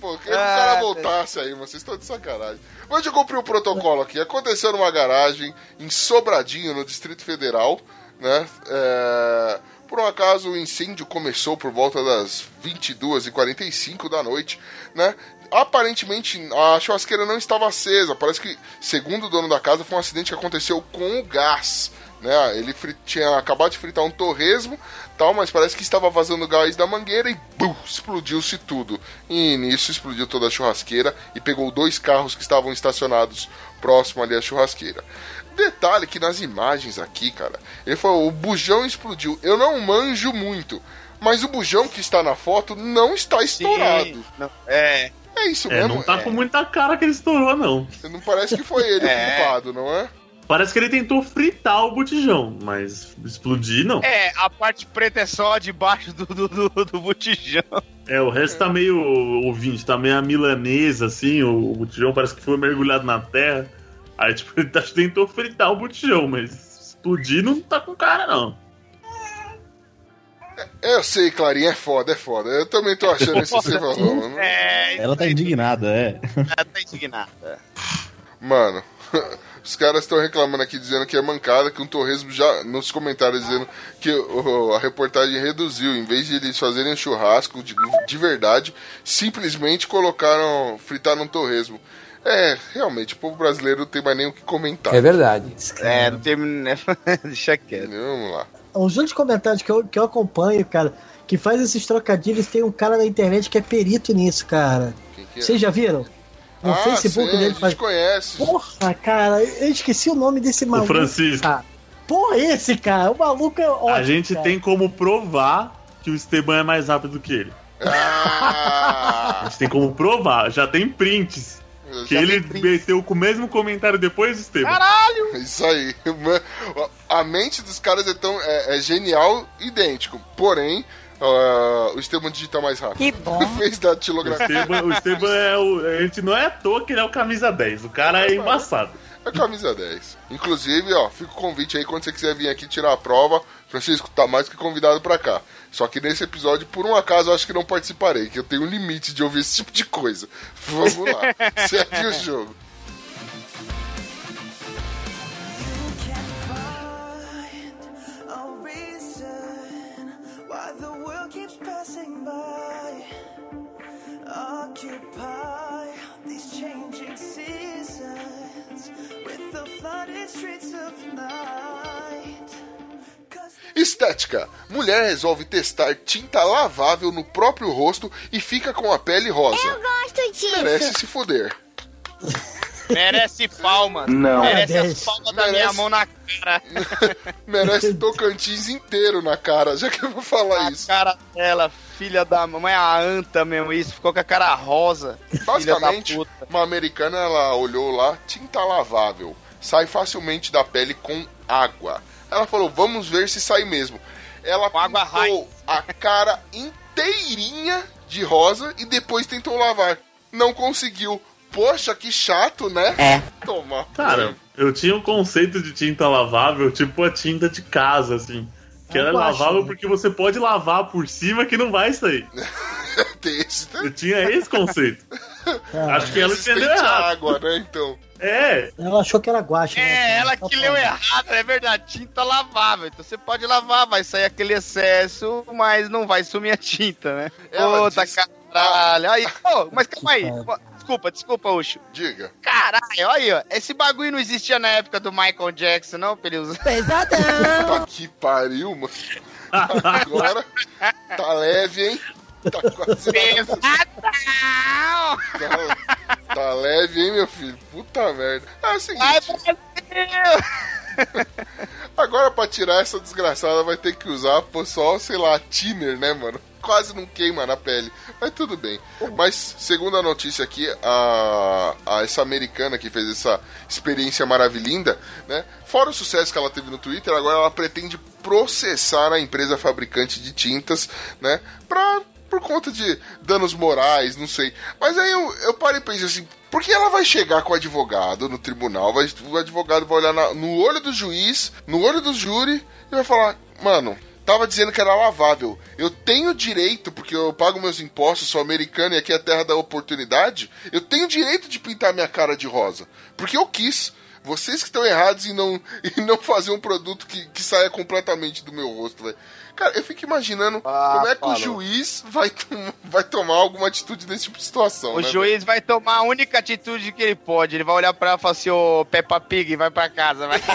Pô, eu queria que o cara voltasse aí, mas vocês estão de sacanagem. Mas eu cumpri o protocolo aqui. Aconteceu numa garagem em Sobradinho, no Distrito Federal, né? É, Por um acaso, o incêndio começou por volta das 22h45 da noite, né? Aparentemente, a churrasqueira não estava acesa. Parece que, segundo o dono da casa, foi um acidente que aconteceu com o gás. Né? Ele tinha acabado de fritar um torresmo, tal, mas parece que estava vazando gás da mangueira e explodiu-se tudo. E nisso explodiu toda a churrasqueira e pegou dois carros que estavam estacionados próximo ali à churrasqueira. Detalhe que nas imagens aqui, cara, ele falou: o bujão explodiu. Eu não manjo muito, mas o bujão que está na foto não está estourado. Não, é. É isso É, mesmo? não tá com muita cara que ele estourou, não. Não parece que foi ele É. o culpado, não é? Parece que ele tentou fritar o botijão, mas explodir não. É, a parte preta é só debaixo do, do, do, do botijão. É, o resto tá meio ouvinte, tá meio a milanesa, assim, o, o botijão parece que foi mergulhado na terra. Aí, tipo, ele tá- tentou fritar o botijão, mas explodir não tá com cara, não. Eu sei, Clarinha, é foda, é foda. Eu também tô achando isso que você falou, mano. É, Ela tá indignada, é. ela tá indignada. Mano, os caras estão reclamando aqui dizendo que é mancada, que um torresmo já. Nos comentários dizendo que o- a reportagem reduziu. Em vez de eles fazerem um churrasco de, de verdade, simplesmente colocaram. fritaram um torresmo. É, realmente, o povo brasileiro não tem mais nem o que comentar. É verdade. É, não tem. né? Deixa quieto. Vamos lá. Os únicos comentários que eu, que eu acompanho, cara, que faz esses trocadilhos, tem um cara na internet que é perito nisso, cara. Quem que é? Vocês já viram? No ah, Facebook sei, a dele gente faz. conhece. Porra, cara, eu esqueci o nome desse O maluco. Francisco, Cara. Porra, esse cara, o maluco é ótimo. a gente cara. tem como provar que o Esteban é mais rápido que ele. A Ah, gente tem como provar, já tem prints. Que já ele tem print. meteu com o mesmo comentário depois do Esteban. Isso aí. A mente dos caras é, tão, é, é genial, idêntico. Porém, Ah, o Esteban digita mais rápido. Que bom. Fez da O tilografia. Esteban, o Esteban é o. A gente não é à toa que ele é o camisa 10. O cara é embaçado. É camisa 10. Inclusive, ó, fica o convite aí quando você quiser vir aqui tirar a prova. Francisco tá mais que convidado pra cá. Só que nesse episódio, por um acaso, eu acho que não participarei, que eu tenho um limite de ouvir esse tipo de coisa. Vamos lá, segue o jogo. Estética. Mulher resolve testar tinta lavável no próprio rosto e fica com a pele rosa. Eu gosto disso. Merece se fuder. Merece palmas. Não. Merece as palmas da minha mão na cara. Merece Tocantins inteiro na cara, já que eu vou falar A isso. cara dela, filha da mamãe, a anta mesmo, isso. Ficou com a cara rosa. Filha da Basicamente, puta. uma americana ela olhou lá, tinta lavável, sai facilmente da pele com água. Ela falou, vamos ver se sai mesmo. Ela Com água pintou a cara inteirinha de rosa e depois tentou lavar. Não conseguiu. Poxa, que chato, né? É. Toma. Cara, eu tinha um conceito de tinta lavável, tipo a tinta de casa, assim. Que É era guache, lavável né? porque você pode lavar por cima que não vai sair. Esse Eu tinha esse conceito. Acho que ela entendeu errado. água, né? Então. É, Ela achou que era guache, né? É, cara? ela que leu errado, é verdade. Tinta lavável. Então você pode lavar, vai sair aquele excesso, mas não vai sumir a tinta, né? Ela Puta disse- caralho. Aí, ô, mas calma aí. Desculpa, desculpa, Ucho. Diga. Caralho, olha aí, ó. Esse bagulho não existia na época do Michael Jackson, não, usar. Pesadão. Tá que pariu, mano. Agora tá leve, hein? Tá quase. Pesadão! Tá, tá leve, hein, meu filho? Puta merda. É o seguinte. Ai, Brasil! Agora, pra tirar essa desgraçada, vai ter que usar pô, só, sei lá, thinner, né, mano? Quase não queima na pele. Mas tudo bem. Mas, segundo a notícia aqui, a, a essa americana que fez essa experiência maravilhinda, né? Fora o sucesso que ela teve no Twitter, agora ela pretende processar a empresa fabricante de tintas, né? Pra, por conta de danos morais, não sei. Mas aí eu, eu parei e pensei assim, por que ela vai chegar com o advogado no tribunal? Vai, o advogado vai olhar na- no olho do juiz, no olho do júri e vai falar, mano. Tava dizendo que era lavável. Eu tenho direito, porque eu pago meus impostos, sou americano e aqui é a terra da oportunidade. Eu tenho direito de pintar minha cara de rosa. Porque eu quis. Vocês que estão errados em não, em não fazer um produto que, que saia completamente do meu rosto, velho. Cara, eu fico imaginando Ah, como é que falou. o juiz vai, tom- vai tomar alguma atitude nesse tipo de situação, O né, juiz vai tomar a única atitude que ele pode. Ele vai olhar pra ela e falar assim: Ô Peppa Pig, vai pra casa. Vai.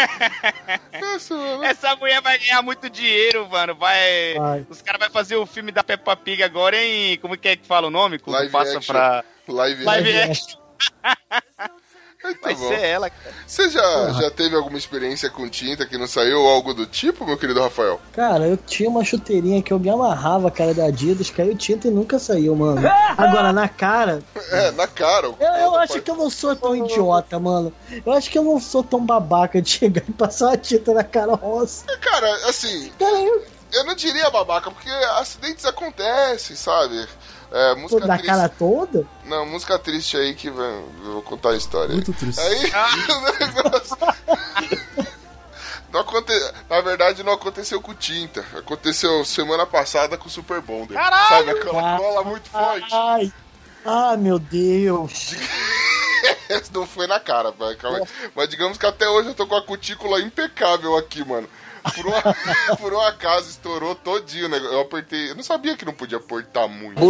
Essa mulher vai ganhar muito dinheiro, mano. Vai. Vai. Os caras vão fazer o filme da Peppa Pig agora em. Como que é que fala o nome? Quando Live passa action. pra. Live, Live action. action. Muito Vai bom. ser ela, cara. Você já, já teve alguma experiência com tinta que não saiu ou algo do tipo, meu querido Rafael? Cara, eu tinha uma chuteirinha que eu me amarrava, cara, da Adidas, caiu tinta e nunca saiu, mano. Agora, na cara, É, na cara. eu, eu acho que eu não sou tão idiota, mano. Eu acho que eu não sou tão babaca de chegar e passar uma tinta na cara rosa. Cara, assim, Cara, eu, eu não diria babaca, porque acidentes acontecem, sabe? É, pô, música na triste. cara toda? Não, música triste aí que vai, eu vou contar a história. Muito triste. Aí, negócio. Não aconte... Na verdade, não aconteceu com tinta. Aconteceu semana passada com o Super Bonder. Caralho! Sabe aquela cola muito forte? Ai, ah, meu Deus. não foi na cara, pai. calma aí. Mas digamos que até hoje eu tô com a cutícula impecável aqui, mano. Por um, por um acaso estourou todinho, né? Eu apertei. Eu não sabia que não podia apertar muito.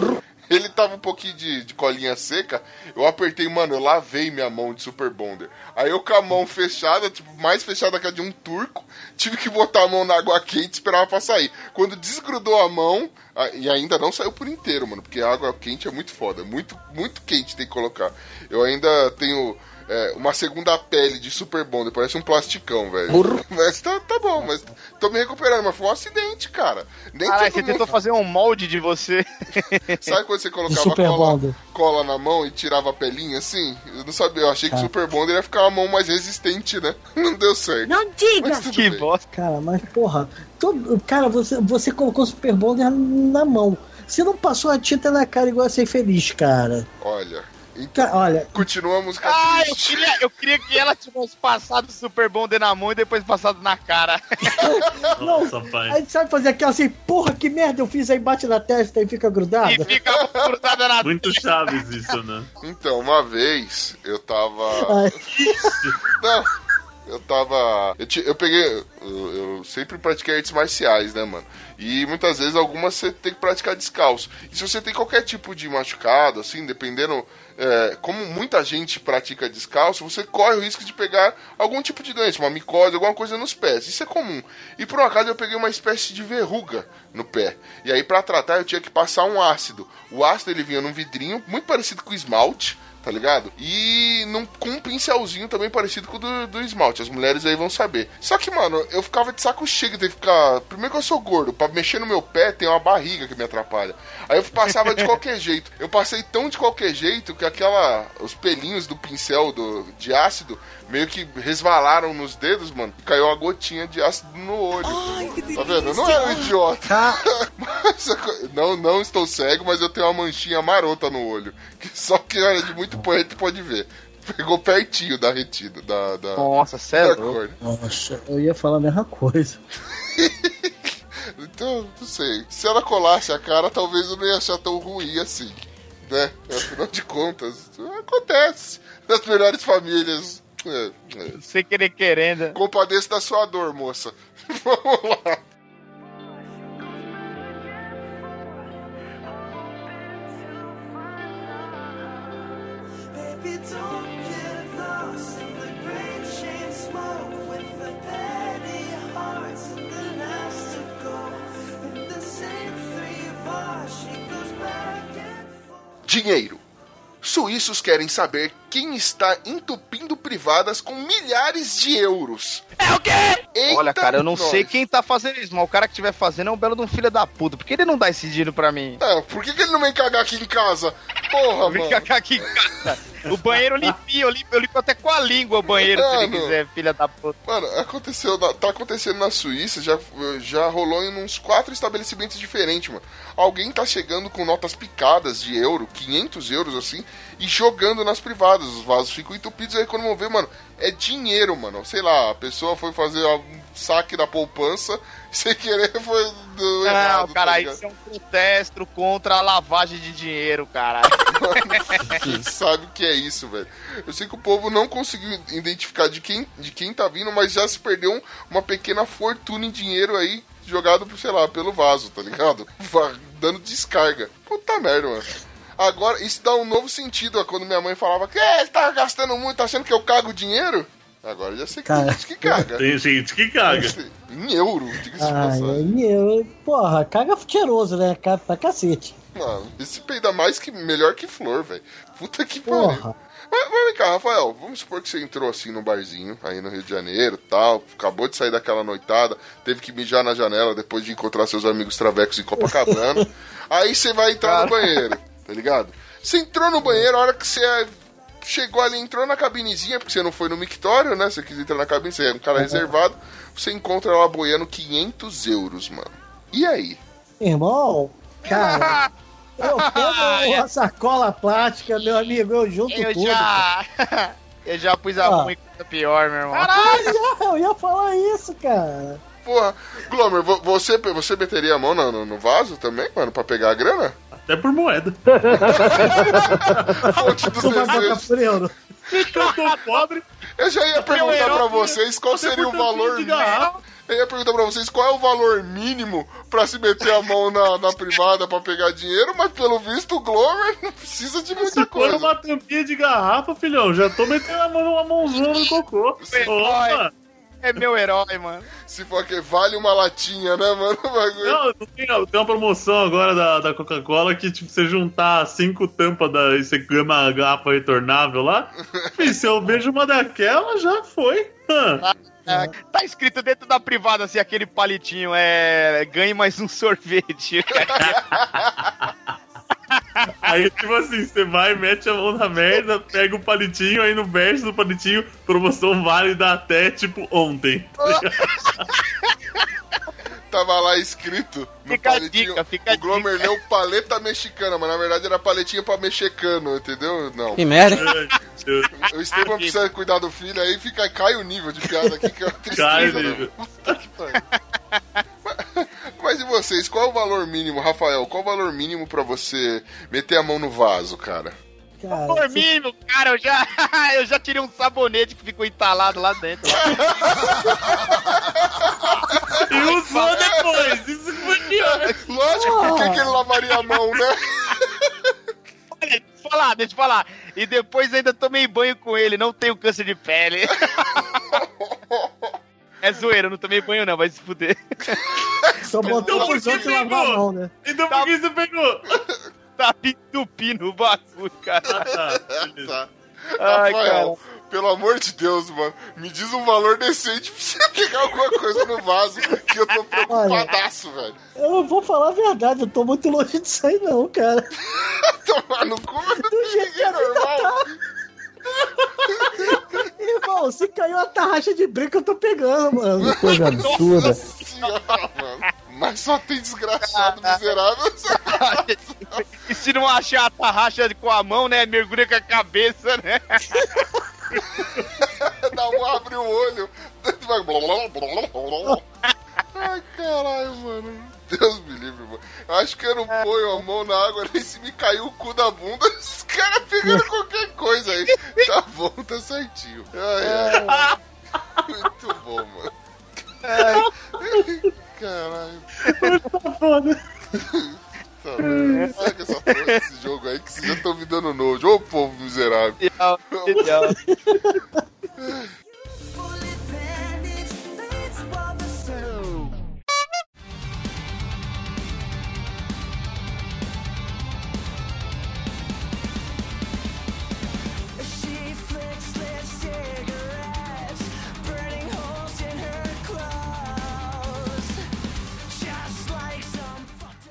Ele tava um pouquinho de, de colinha seca. Eu apertei, mano, eu lavei minha mão de Super Bonder. Aí eu com a mão fechada, tipo, mais fechada que a de um turco, tive que botar a mão na água quente e esperava pra sair. Quando desgrudou a mão, e ainda não saiu por inteiro, mano, porque a água quente é muito foda. Muito, muito quente tem que colocar. Eu ainda tenho é, uma segunda pele de Super Bonder, parece um plasticão, velho. Mas tá, tá bom, mas tô me recuperando, mas foi um acidente, cara. Nem Caralho, você mundo- tentou fazer um molde de você. Sabe quando você colocava Super cola, Bonder. cola na mão e tirava a pelinha assim? Eu não sabia, eu achei que Super Bonder ia ficar uma mão mais resistente, né? Não deu certo. Não diga! Que bem. bosta. Cara, mas porra, todo, cara, você, você colocou o Super Bonder na mão. Você não passou a tinta na cara igual a ser feliz, cara. Olha, então, Cara, olha, continua a música Ah, eu triste. queria, eu queria que ela tivesse passado Super Bonder na mão e depois passado na cara. Nossa, pai. aí sabe fazer aquela assim, porra, que merda eu fiz aí, bate na testa e fica grudada. E fica grudada na Muito chaves isso, né? Então, uma vez eu tava. Ai, Não, eu tava. Eu, ti- eu peguei. Eu, eu sempre pratiquei artes marciais, né, mano? E muitas vezes algumas você tem que praticar descalço. E se você tem qualquer tipo de machucado, assim, dependendo. É, como muita gente pratica descalço, você corre o risco de pegar algum tipo de doença, uma micose, alguma coisa nos pés. Isso é comum. E por um acaso eu peguei uma espécie de verruga no pé. E aí, pra tratar, eu tinha que passar um ácido. O ácido ele vinha num vidrinho, muito parecido com esmalte tá ligado? E num, com um pincelzinho também parecido com o do, do esmalte. As mulheres aí vão saber. Só que, mano, eu ficava de saco cheio de ficar. Primeiro que eu sou gordo, pra mexer no meu pé tem uma barriga que me atrapalha. Aí eu passava de qualquer jeito. Eu passei tão de qualquer jeito que aquela. Os pelinhos do pincel do, de ácido meio que resvalaram nos dedos, mano. E caiu uma gotinha de ácido no olho. tá vendo? Eu não era um idiota. Mas co- não, não estou cego, mas eu tenho uma manchinha marota no olho. Que só quem olha de muito perto pode ver. Pegou pertinho da retina, da, da, Nossa, da sério? cor. Nossa, eu ia falar a mesma coisa. Então, não sei. Se ela colasse a cara, talvez eu não ia achar tão ruim assim. Né? Afinal de contas, acontece. Nas melhores famílias. É, é. Sem querer querendo. Compadeço da sua dor, moça. Vamos lá. Baby, don't Dinheiro. Suíços querem saber quem está entupindo privadas com milhares de euros. É o quê? Eita Olha, cara, eu não nós. sei quem tá fazendo isso, mas o cara que estiver fazendo é um belo de um filho da puta. Por que ele não dá esse dinheiro pra mim? É, por que, que ele não vem cagar aqui em casa? Porra, mano. cá aqui em casa. O banheiro eu limpio, eu limpo, eu limpo até com a língua o banheiro, se ele Mano. quiser, filha da puta. Mano, aconteceu, tá acontecendo na Suíça, já, já rolou em uns quatro estabelecimentos diferentes, mano. Alguém tá chegando com notas picadas de euro, 500 euros assim, e jogando nas privadas. Os vasos ficam entupidos, aí quando vão ver, mano, é dinheiro, mano. Sei lá, a pessoa foi fazer um saque da poupança, sem querer foi do errado, Não, cara, tá isso é um protesto contra a lavagem de dinheiro, cara. Quem sabe o que é isso, velho? Eu sei que o povo não conseguiu identificar de quem, de quem tá vindo, mas já se perdeu um- uma pequena fortuna em dinheiro aí, jogado, sei lá, pelo vaso, tá ligado? Dando descarga. Puta merda, mano. Agora, isso dá um novo sentido a quando minha mãe falava que é, você tá gastando muito, tá achando que eu cago dinheiro? Agora já sei que tem Cara. gente que caga. Tem gente que caga. em euro, diga-se de Ai, passagem. eu, porra, caga cheiroso, né? Caga pra cacete. Mano, esse peida mais que melhor que flor, velho. Puta que pariu. Porra. Mas, mas vem cá, Rafael, vamos supor que você entrou assim no barzinho, aí no Rio de Janeiro tal, acabou de sair daquela noitada, teve que mijar na janela depois de encontrar seus amigos travecos em Copacabana. aí você vai entrar no banheiro, tá ligado? Você entrou no banheiro, a hora que você chegou ali, entrou na cabinezinha, porque você não foi no mictório, né? Você quis entrar na cabine, você é um cara reservado, você encontra ela boiando 500 euros, mano. E aí? Irmão, cara, eu pego uma sacola plástica, meu amigo, eu junto Eu tudo. já. Eu já pus a Ah. coisa pior, meu irmão. Caralho, eu ia falar isso, cara. Porra, Glomer, vo- você, você meteria a mão no, no- no vaso também, mano, pra pegar a grana? Até por moeda. Fonte dos desejos. freiro. Eu tô pobre. Eu já ia perguntar pra vocês qual seria o por valor de mínimo. Eu ia perguntar pra vocês qual é o valor mínimo pra se meter a mão na, na privada pra pegar dinheiro, mas pelo visto o Glomer não precisa de muita Se for coisa. uma tampinha de garrafa, filhão, já tô metendo a mão numa mãozona no cocô. Opa! É meu herói, mano. Se for que vale uma latinha, né, mano? Não, tem, tem uma promoção agora da, da Coca-Cola que, tipo, você juntar cinco tampas da. e você ganha uma garrafa retornável lá. E se eu vejo uma daquela, já foi. É, tá escrito dentro da privada, assim, aquele palitinho, é... Ganhe mais um sorvete. Aí, tipo assim, você vai, mete a mão na merda, pega o palitinho, aí no verso do palitinho, promoção válida até, tipo, ontem. Tava lá escrito no Fica a paletinho. dica, fica o Glomer leu paleta mexicana, mas na verdade era paletinha pra mexicano, entendeu? Não. Que merda. O Esteban precisa cuidar do filho, aí fica, cai o nível de piada aqui, que é uma tristeza. Cai o né, nível. Puta que pariu. Mas- e vocês, qual é o valor mínimo, Rafael? Qual é o valor mínimo pra você meter a mão no vaso, cara? Cara, Por mim, meu cara, eu já, eu já tirei um sabonete que ficou entalado lá dentro. E usou depois, isso foi pior. Lógico, por que, que ele lavaria a mão, né? Olha, deixa eu falar, deixa eu falar. E depois ainda tomei banho com ele, não tenho câncer de pele. É zoeira, não tomei banho não, vai se fuder. Só botou Então por que outros lavar a pegou? mão, né? Então por que você pegou? Tá me entupindo o bagulho, cara. Tá. Ai, Rafael, pelo amor de Deus, mano, me diz um valor decente pra você pegar alguma coisa no vaso, que eu tô preocupadaço, velho. Eu vou falar a verdade, eu tô muito longe disso aí não, cara. Tomar no cu, Do jeito que é normal. tá. Irmão, se caiu a tarraxa de brinco, eu tô pegando, mano. Coisa absurda. Senhora, mano. Mas só tem desgraçado, miserável. E se não achar a tarraxa com a mão, né? Mergulha com a cabeça, né? Dá um abre o olho. Vai... Ai, caralho, mano. Deus me livre, mano. Eu acho que eu não ponho a mão na água nem se me caiu o cu da bunda. Os caras pegando qualquer coisa aí. Tá bom, tá certinho. Ai, ai. Muito bom, mano. Caralho. Tá foda. Tá bom. Saca essa porra desse jogo aí que vocês já estão me dando nojo. Ô, povo miserável. Genial, genial.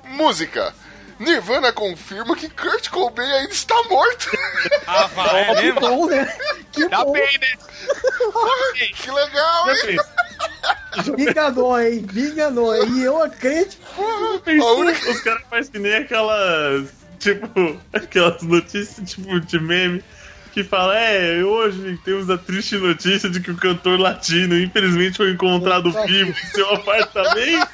Música. Nirvana confirma que Kurt Cobain ainda está morto. Ah, vai, é Que bom, né? Que Tá bom. bem, né? que legal, hein? Enganou, hein? E eu acredito. Única- Os caras fazem que nem aquelas. Tipo, aquelas notícias tipo de meme que fala: É, hoje temos a triste notícia de que o cantor latino infelizmente foi encontrado vivo em seu apartamento.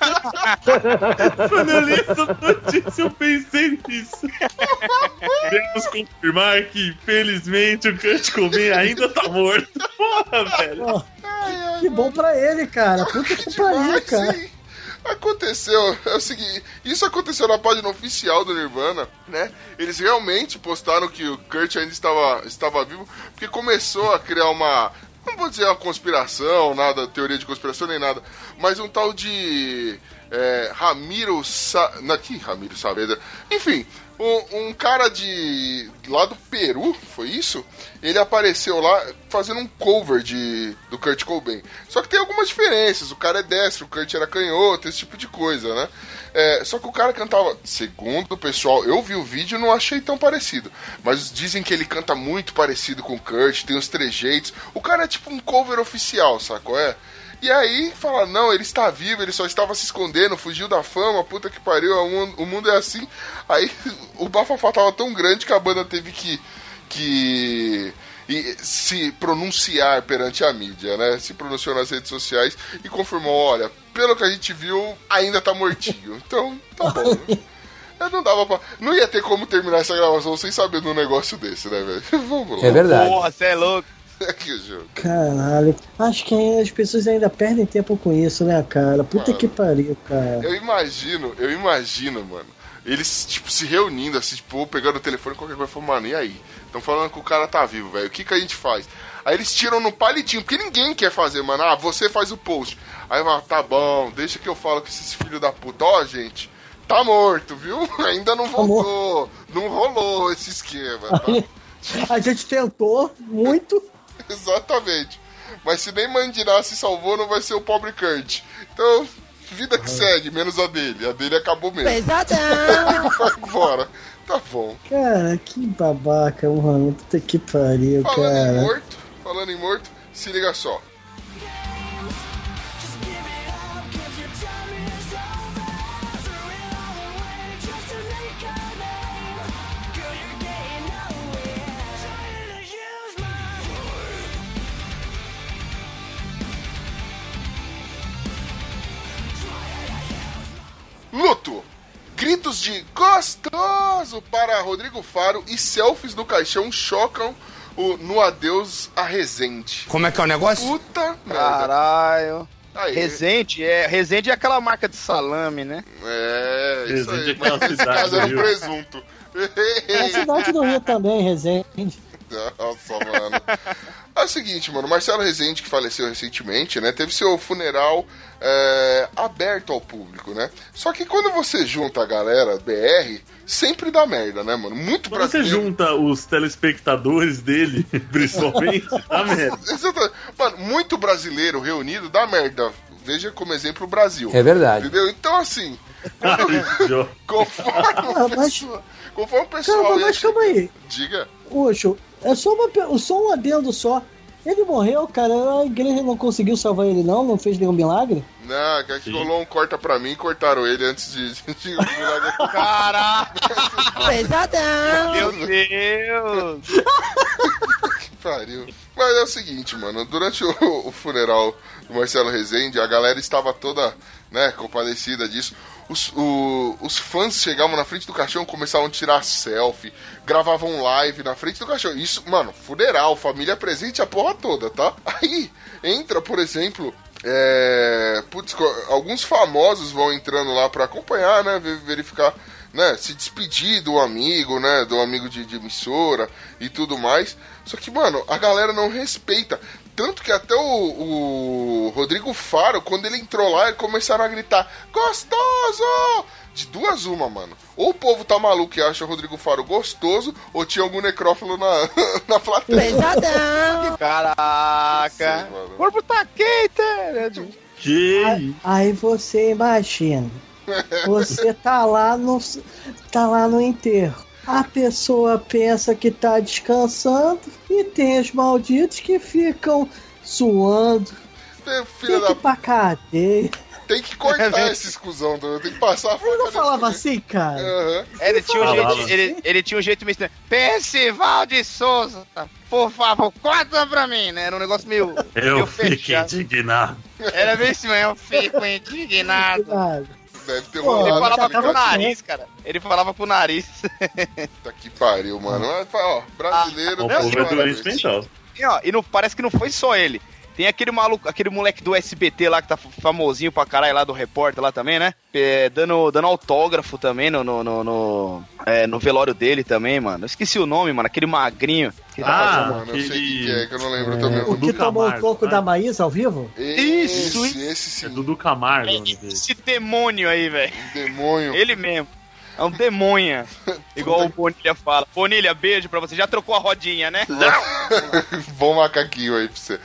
Quando eu li essa notícia, eu pensei nisso. Podemos confirmar que, infelizmente, o Kurt Cobain ainda tá morto. Porra, velho. Ó, que bom pra ele, cara. Puta que pariu, cara. Aconteceu, é o seguinte, isso aconteceu na página oficial do Nirvana, né? Eles realmente postaram que o Kurt ainda estava, estava vivo, porque começou a criar uma, não vou dizer uma conspiração, nada, teoria de conspiração nem nada, mas um tal de é, Ramiro Sa... Não, que Ramiro Saavedra? Enfim, um, um cara de lá do Peru, foi isso? Ele apareceu lá fazendo um cover de do Kurt Cobain. Só que tem algumas diferenças. O cara é destro, o Kurt era canhoto, esse tipo de coisa, né? É, só que o cara cantava, segundo o pessoal, eu vi o vídeo e não achei tão parecido. Mas dizem que ele canta muito parecido com o Kurt, tem os trejeitos. O cara é tipo um cover oficial, sacou? É? E aí fala, não, ele está vivo, ele só estava se escondendo, fugiu da fama, puta que pariu, o mundo, o mundo é assim. Aí o bafafá tava tão grande que a banda teve que, que e, se pronunciar perante a mídia, né? Se pronunciou nas redes sociais e confirmou, olha, pelo que a gente viu, ainda tá mortinho. Então, tá bom. Eu não dava pra. Não ia ter como terminar essa gravação sem saber de um negócio desse, né, velho? Vamos lá. É verdade. Porra, você é louco. Aqui o jogo. Caralho. Acho que as pessoas ainda perdem tempo com isso, né, cara? Puta Mano. que pariu, cara. Eu imagino, eu imagino, mano. Eles, tipo, se reunindo, assim, tipo, pegando o telefone, qualquer coisa, falando, mano, e aí? Estão falando que o cara tá vivo, velho. O que, que a gente faz? Aí eles tiram no palitinho, porque ninguém quer fazer, mano. Ah, você faz o post. Aí vai, tá bom, deixa que eu falo com esses filhos da puta. Ó, gente, tá morto, viu? Ainda não voltou. Não rolou esse esquema. Tá? A gente tentou muito. Exatamente. Mas se nem Mandirá se salvou, não vai ser o pobre Kurt. Então, vida que segue, menos a dele. A dele acabou mesmo. Pesadão. vai embora. Tá bom. Cara, que babaca, mano. Puta que pariu, Falando em cara. morto, falando em morto, se liga só. Luto. Gritos de gostoso para Rodrigo Faro e selfies no caixão chocam o no adeus a Resende. Como é que é o negócio? Puta merda. Caralho. Aí, Resende é, Resende é aquela marca de salame, né? É, isso Resende aí. é aquela Mas nesse cidade, um viu? presunto. É a cidade do Rio também, Resende. Nossa, mano. É o seguinte, mano, Marcelo Rezende, que faleceu recentemente, né, teve seu funeral é, aberto ao público, né? Só que quando você junta a galera BR, sempre dá merda, né, mano? Muito Quando você brasileiro. junta os telespectadores dele, principalmente, tá merda. Exatamente. Mano, muito brasileiro reunido dá merda. Veja como exemplo o Brasil. É verdade. Entendeu? Então, assim, Jo- conforme Ah, o pessoal, conforme o pessoal Calma, mas calma aí. Diga. Poxa, é só, uma, só um adendo só. Ele morreu, cara. A igreja não conseguiu salvar ele, não? Não fez nenhum milagre? Não, que aqui rolou um corta pra mim e cortaram ele antes de. de, de Caraca, Pesadão. meu Deus! que pariu. Mas é o seguinte, mano. Durante o, o funeral do Marcelo Rezende, a galera estava toda, né, compadecida disso. Os, o- os fãs chegavam na frente do caixão, começavam a tirar selfie, gravavam live na frente do caixão. Isso, mano, funeral, família presente, a porra toda, tá? Aí entra, por exemplo, é, putz, alguns famosos vão entrando lá pra acompanhar, né, ver- verificar, né, se despedir do amigo, né, do amigo de, de emissora e tudo mais. Só que, mano, a galera não respeita. Tanto que até o, o Rodrigo Faro, quando ele entrou lá, eles começaram a gritar: Gostoso! De duas uma, mano. Ou o povo tá maluco e acha o Rodrigo Faro gostoso, ou tinha algum necrófilo na, na plateia. Pesadão. Caraca! Mano. O corpo tá quente! Que Aí, aí você imagina. Você tá lá no. tá lá no enterro. A pessoa pensa que tá descansando e tem os malditos que ficam suando. É, Filha Tem que da ir pra cadeia. Tem que cortar esse escusão, tem que passar a Ele não falava assim, cara. É, Ele tinha, um jeito, ele, ele tinha um jeito meio estranho. Percival de Souza, por favor, corta pra mim, né? Era um negócio meio, meio eu fiquei fechado. indignado. Era bem assim, eu fico indignado. Cuidado. Deve ter Pô, Ele rolado. falava tá com o ligado? nariz, cara. Ele falava com o nariz. Puta que pariu, mano. Ó, brasileiro. O tá de povo é parabéns. doente mental. E, ó, e não, parece que não foi só ele. Tem aquele maluco, aquele moleque do SBT lá que tá famosinho pra caralho lá do repórter lá também, né? É, dando, dando autógrafo também no, no, no, no, é, no velório dele também, mano. Eu esqueci o nome, mano. Aquele magrinho. que tá Ah, fazendo- Mano, eu sei aquele- quem que é, que eu não lembro O também. Dudu que tomou Camargo, pouco né? da Maísa ao vivo? Esse, Isso, esse É sim. Dudu Camargo o dele. Esse demônio aí, velho. Demônio. Ele mesmo. É um demonha. Igual o Bonilha fala. Bonilha, beijo pra você. Já trocou a rodinha, né? Bom macaquinho aí pra você.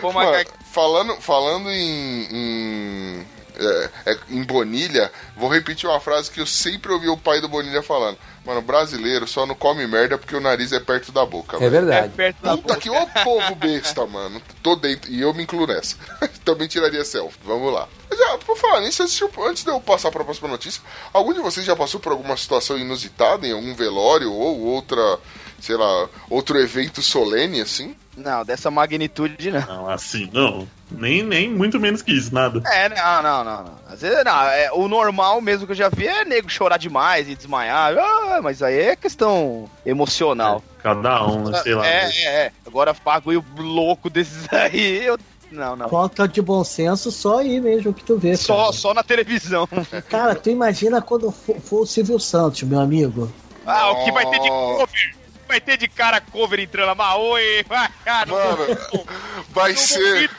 Bom Mano, macaquinho. falando falando em. em... é, é, em Bonilha, vou repetir uma frase que eu sempre ouvi o pai do Bonilha falando. Mano, brasileiro só não come merda porque o nariz é perto da boca. É velho. É verdade. perto da Puta boca. que ô povo besta, mano. Tô dentro. E eu me incluo nessa. Também tiraria selfie. Vamos lá. Mas Já, por falar nisso, antes de- antes de eu passar pra próxima notícia, algum de vocês já passou por alguma situação inusitada em algum velório ou outra, sei lá, outro evento solene assim? Não, dessa magnitude não. Não, assim, não. Nem, nem muito menos que isso, nada. É, não, não, não, não. Às vezes, não, é, o normal mesmo que eu já vi é nego chorar demais e desmaiar. Ah, mas aí é questão emocional. Cada um, sei lá. É, é, é. Agora bagulho louco desses aí, eu. Não, não. Falta de bom senso, só aí mesmo que tu vê. Só, cara. só na televisão. Cara, tu imagina quando for, for o Silvio Santos, meu amigo. Ah, o que vai ter de cover? Vai ter de cara cover entrando lá? Oi, vai, cara. Mano, vai ser.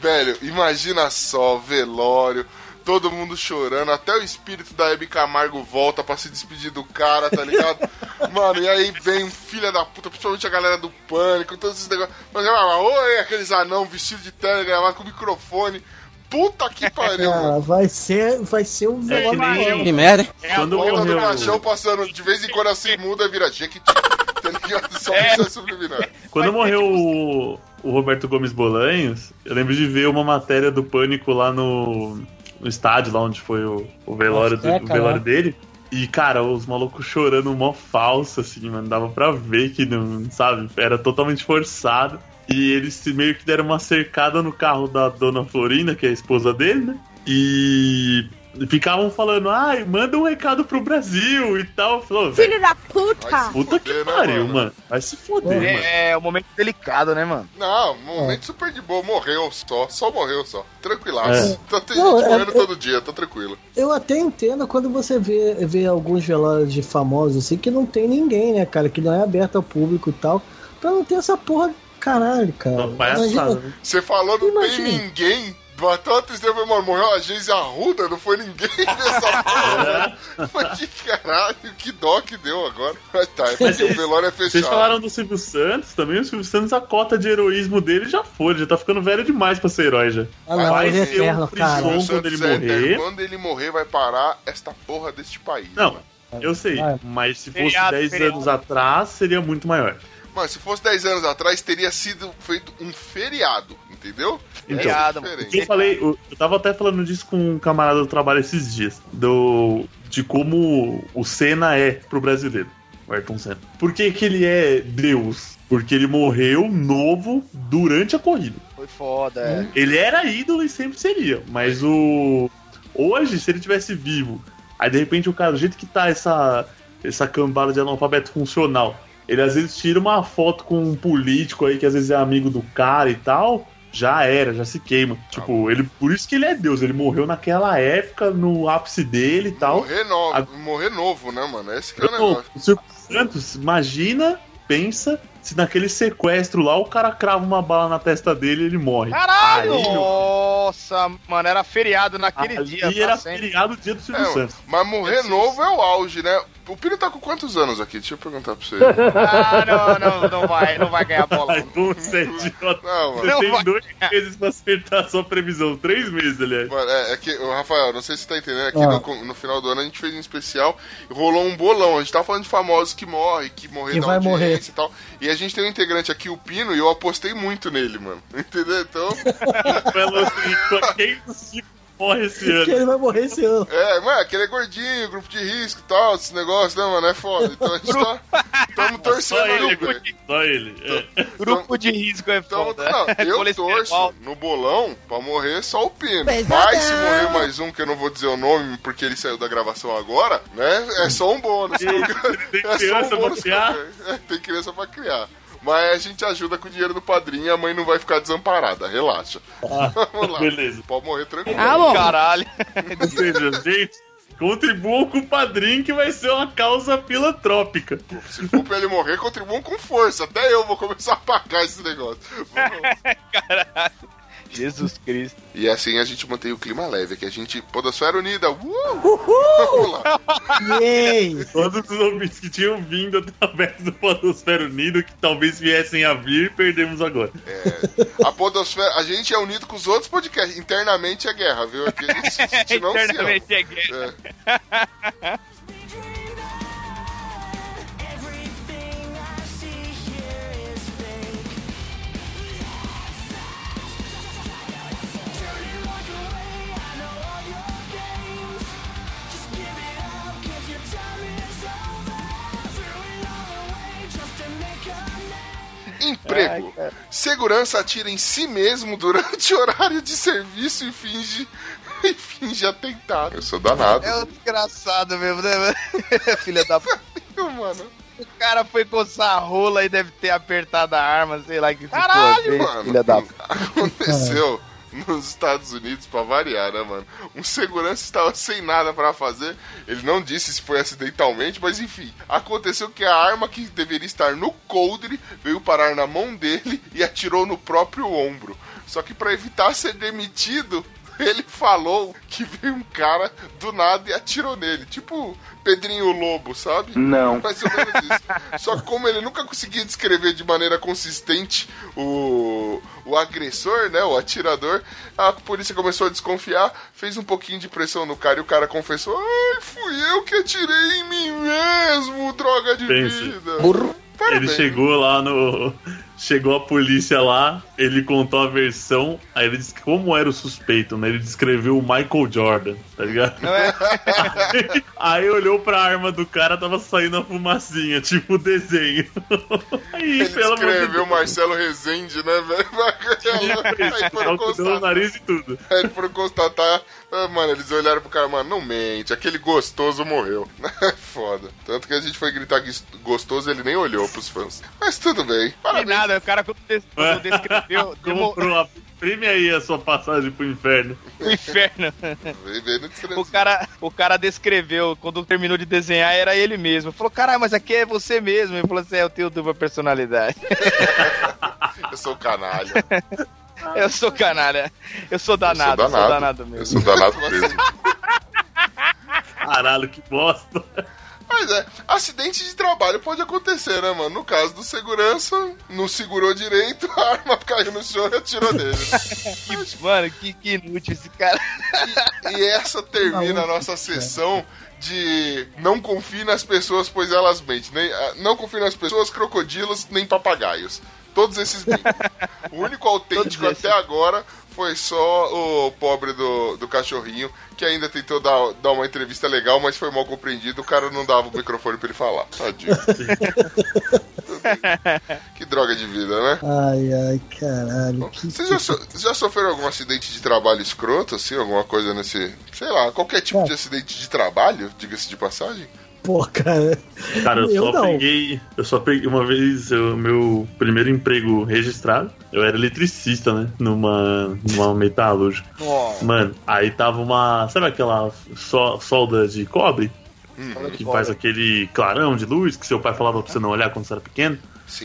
Velho, imagina só, velório. Todo mundo chorando, até o espírito da Hebe Camargo volta pra se despedir do cara, tá ligado? Mano, e aí vem um filho da puta, principalmente a galera do pânico, todos esses negócios. Mas, ah, oi, aqueles anão vestido de terno, gravado com microfone. Puta que pariu, Ah, mano. vai ser, vai ser um É que velório. Que merda, hein? É a quando Volta do morreu. caixão passando, de vez em quando assim muda, vira Jequiti. Tá ligado? Só É. é subliminar. Quando morreu o, o Roberto Gomes Bolanhos, eu lembro de ver uma matéria do Pânico lá no, no estádio, lá onde foi o, o velório, do, É, o velório dele. E, cara, os malucos chorando mó falso, assim, mano. Dava pra ver que não, sabe? Era totalmente forçado. E eles se- meio que deram uma cercada no carro da dona Florinda, que é a esposa dele, né? E ficavam falando, ai, manda um recado pro Brasil e tal. Falou, Filho da puta! puta que né, pariu, mano. Vai se foder, mano. É, é um momento delicado, né, mano? Não, momento super de boa. Morreu só. Só morreu só. Tranquilaço. É. Tá, tem Não, gente é- morrendo é- todo dia, tá tranquilo. Eu até entendo quando você vê, vê alguns velórios de famosos assim que não tem ninguém, né, cara? Que não é aberto ao público e tal. Pra não ter essa porra. Caralho, cara. Uma palhaçada, Imagina- né? Você falou, não tem ninguém. Tristeza, falei, mano, morreu a Geise Arruda, não foi ninguém nessa porra. Mas que caralho, que dó que deu agora. Mas tá, é porque o velório é Vocês fechado. falaram do Silvio Santos também. O Silvio Santos, a cota de heroísmo dele já foi. Já tá ficando velho demais pra ser herói já. Ah, não, Vai é ser um eterno, cara. frisson. O quando ele é morrer- eterno. Quando ele morrer, vai parar esta porra deste país. Não, mano. eu sei. Mas se fosse Feriado, 10 feriado. anos atrás, seria muito maior. Mano, se fosse 10 anos atrás, teria sido feito um feriado, entendeu? Então, Feriado, diferente. eu falei, eu eu tava até falando disso com um camarada do trabalho esses dias. Do, de como o Senna é pro brasileiro. O Ayrton Senna. Por que, que ele é Deus? Porque ele morreu novo durante a corrida. Foi foda, é. Ele era ídolo e sempre seria. Mas o. Hoje, se ele tivesse vivo, aí de repente o cara, do jeito que tá essa, essa cambada de analfabeto funcional, ele às vezes tira uma foto com um político aí que às vezes é amigo do cara e tal. Já era, já se queima. Tipo, ele. Por isso que ele é Deus. Ele morreu naquela época, no ápice dele e tal. Morrer novo, A- morrer novo, né, mano? Esse que é o negócio. o Silvio Santos, imagina, pensa, se naquele sequestro lá o cara crava uma bala na testa dele e ele morre. Caralho! Aí, meu Nossa, mano, era feriado naquele Ali dia. era tá sempre. feriado dia do Silvio É, Santos. mas morrer novo é o auge, né? O Pino tá com quantos anos aqui? Deixa eu perguntar pra você. Ah, não, não, não vai, não vai ganhar bola. Ai, você é idiota. Não, mano. Você Não tem vai. dois meses pra acertar a sua previsão. Três meses, aliás. Mano, é, é que, Rafael, não sei se você tá entendendo, aqui Ah. no, no final do ano a gente fez um especial e rolou um bolão. A gente tava falando de famosos que morrem, que morreram Que na vai audiência morrer. e tal. E a gente tem um integrante aqui, o Pino, e eu apostei muito nele, mano. Entendeu? Então, cinco morre esse Que ano? ele vai morrer esse ano. é, mano, aquele é gordinho, grupo de risco e tal, esse negócio, né, mano? É foda. Então a gente tá. Tamo torcendo Só ele, velho. só ele. É. Grupo de risco é Então, foda. não, eu torço no bolão pra morrer só o Pino. Pesadão. Mas se morrer mais um, que eu não vou dizer o nome porque ele saiu da gravação agora, né? É só um bônus. Tem é só criança um pra bônus. criar? que eu- é, tem criança pra criar. Mas a gente ajuda com o dinheiro do padrinho e a mãe não vai ficar desamparada. Relaxa. Vamos lá. Beleza. Pode morrer tranquilo. Ah, bom. Caralho. Ou seja, gente, contribuam com o padrinho que vai ser uma causa filantrópica. Se for pra ele morrer, contribuam com força. Até eu vou começar a pagar esse negócio. Vamos. Jesus Cristo. E assim a gente mantém o clima leve, que a gente. Podosfera Unida. Uh! Vamos lá. Yay! Todos os ouvintes que tinham vindo através do Podosfera Unido, que talvez viessem a vir, perdemos agora. A Podosfera. A gente é unido com os outros podcasts. Internamente é guerra, viu? Aqui a gente, a gente não se ama. Internamente é guerra. É. Emprego. Segurança atira em si mesmo durante o horário de serviço e finge. E finge atentado. Eu sou danado. É um desgraçado mesmo, né? Filha da p. mano. O cara foi coçar a rola e deve ter apertado a arma, sei lá que Caralho, ficou, mano. Filha da. Aconteceu nos Estados Unidos, pra variar, né, mano? Um segurança estava sem nada pra fazer. Ele não disse se foi acidentalmente, mas enfim. Aconteceu que a arma que deveria estar no coldre veio parar na mão dele e atirou no próprio ombro. Só que pra evitar ser demitido, ele falou que veio um cara do nada e atirou nele. Tipo Pedrinho Lobo, sabe? Não. Mais ou menos isso. Só que como ele nunca conseguia descrever de maneira consistente o, o agressor, né? O atirador, a polícia começou a desconfiar, fez um pouquinho de pressão no cara e o cara confessou: Ai, fui eu que atirei em mim mesmo, droga de Pensa. vida. Ele Parabéns. chegou lá no. Chegou a polícia lá, ele contou a versão, aí ele disse como era o suspeito, né? Ele descreveu o Michael Jordan, tá ligado? É? Aí olhou pra arma do cara, tava saindo a fumacinha, tipo desenho. Aí, Ele pelo escreveu Deus. Marcelo Rezende, né, velho? Aí foram constatar. nariz e tudo. Aí eles foram constatar. ah, mano, eles olharam pro cara, mano, não mente, aquele gostoso morreu. Foda. Tanto que a gente foi gritar que gostoso ele nem olhou pros fãs. Mas tudo bem. Parabéns. Nada, o cara quando, des- quando descreveu, Comprou, imprime aí a sua passagem pro inferno. o inferno. O cara, o cara descreveu, quando terminou de desenhar, era ele mesmo. Falou, caralho, mas aqui é você mesmo. Ele falou assim: é, eu tenho dupla personalidade. Eu sou canalha. Eu sou canalha. Eu sou danado, eu sou danado. danado, Eu mesmo. sou danado mesmo. Caralho, que bosta. Mas é, acidente de trabalho pode acontecer, né, mano? No caso do segurança, não segurou direito, a arma caiu no chão e atirou nele. Que- mano, que, que inútil esse cara. E essa termina a nossa sessão de não confie nas pessoas, pois elas mentem. Nem, ah, não confie nas pessoas, crocodilos, nem papagaios. Todos esses bicos. O único autêntico até agora foi só o pobre do, do cachorrinho, que ainda tentou dar, dar uma entrevista legal, mas foi mal compreendido. O cara não dava o microfone pra ele falar. Tadinho. que droga de vida, né? Ai, ai, caralho. Vocês já, so- já sofreram algum acidente de trabalho escroto, assim? Alguma coisa nesse. Sei lá, qualquer tipo de acidente de trabalho, diga-se de passagem? Pô, cara. Cara, eu, Eu só não. peguei. Eu só peguei uma vez o meu primeiro emprego registrado. Eu era eletricista, né? Numa, numa metalúrgica. Mano, aí tava uma. Sabe aquela so- solda de cobre? Hum, Que faz aquele clarão de luz que seu pai falava pra você não olhar quando você era pequeno?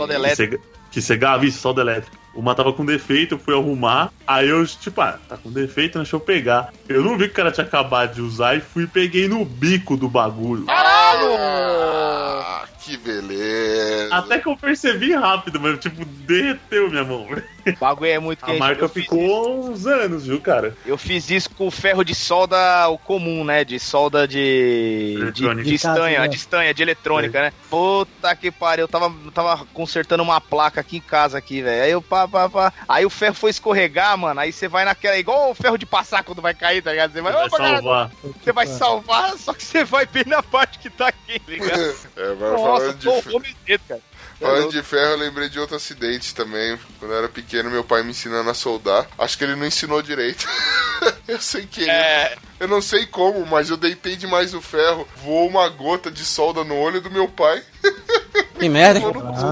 delete. cega- Que cegava isso, solda elétrica. Uma tava com defeito, eu fui arrumar. Aí eu, tipo, ah, tá com defeito, deixa eu pegar. Eu não vi que o cara tinha acabado de usar e fui e peguei no bico do bagulho. Ah, que beleza. Até que eu percebi rápido, mas tipo, derreteu minha mão. O bagulho é muito A quente. marca eu, fiz, ficou uns anos, viu, cara? eu fiz isso com o ferro de solda o comum, né? De solda de. De, Eletrônica. de estanha, né? de estanha, de eletrônica, né? Puta que pariu. Eu tava, tava consertando uma placa aqui em casa, aqui, velho. Aí eu pá, pá, pá. Aí o ferro foi escorregar, mano. Aí você vai naquela. Igual o ferro de passar quando vai cair, tá ligado? Você vai, Vai opa, cara, salvar. você vai salvar, só que você vai bem na parte que tá aqui, tá ligado? É, mas Nossa, falando de, medo, cara. falando de ferro, eu lembrei de outro acidente também. Quando eu era pequeno, meu pai me ensinando a soldar. Acho que ele não ensinou direito. eu sei que ele. É, Eu não sei como, mas eu deitei demais o ferro. Voou uma gota de solda no olho do meu pai. Que merda.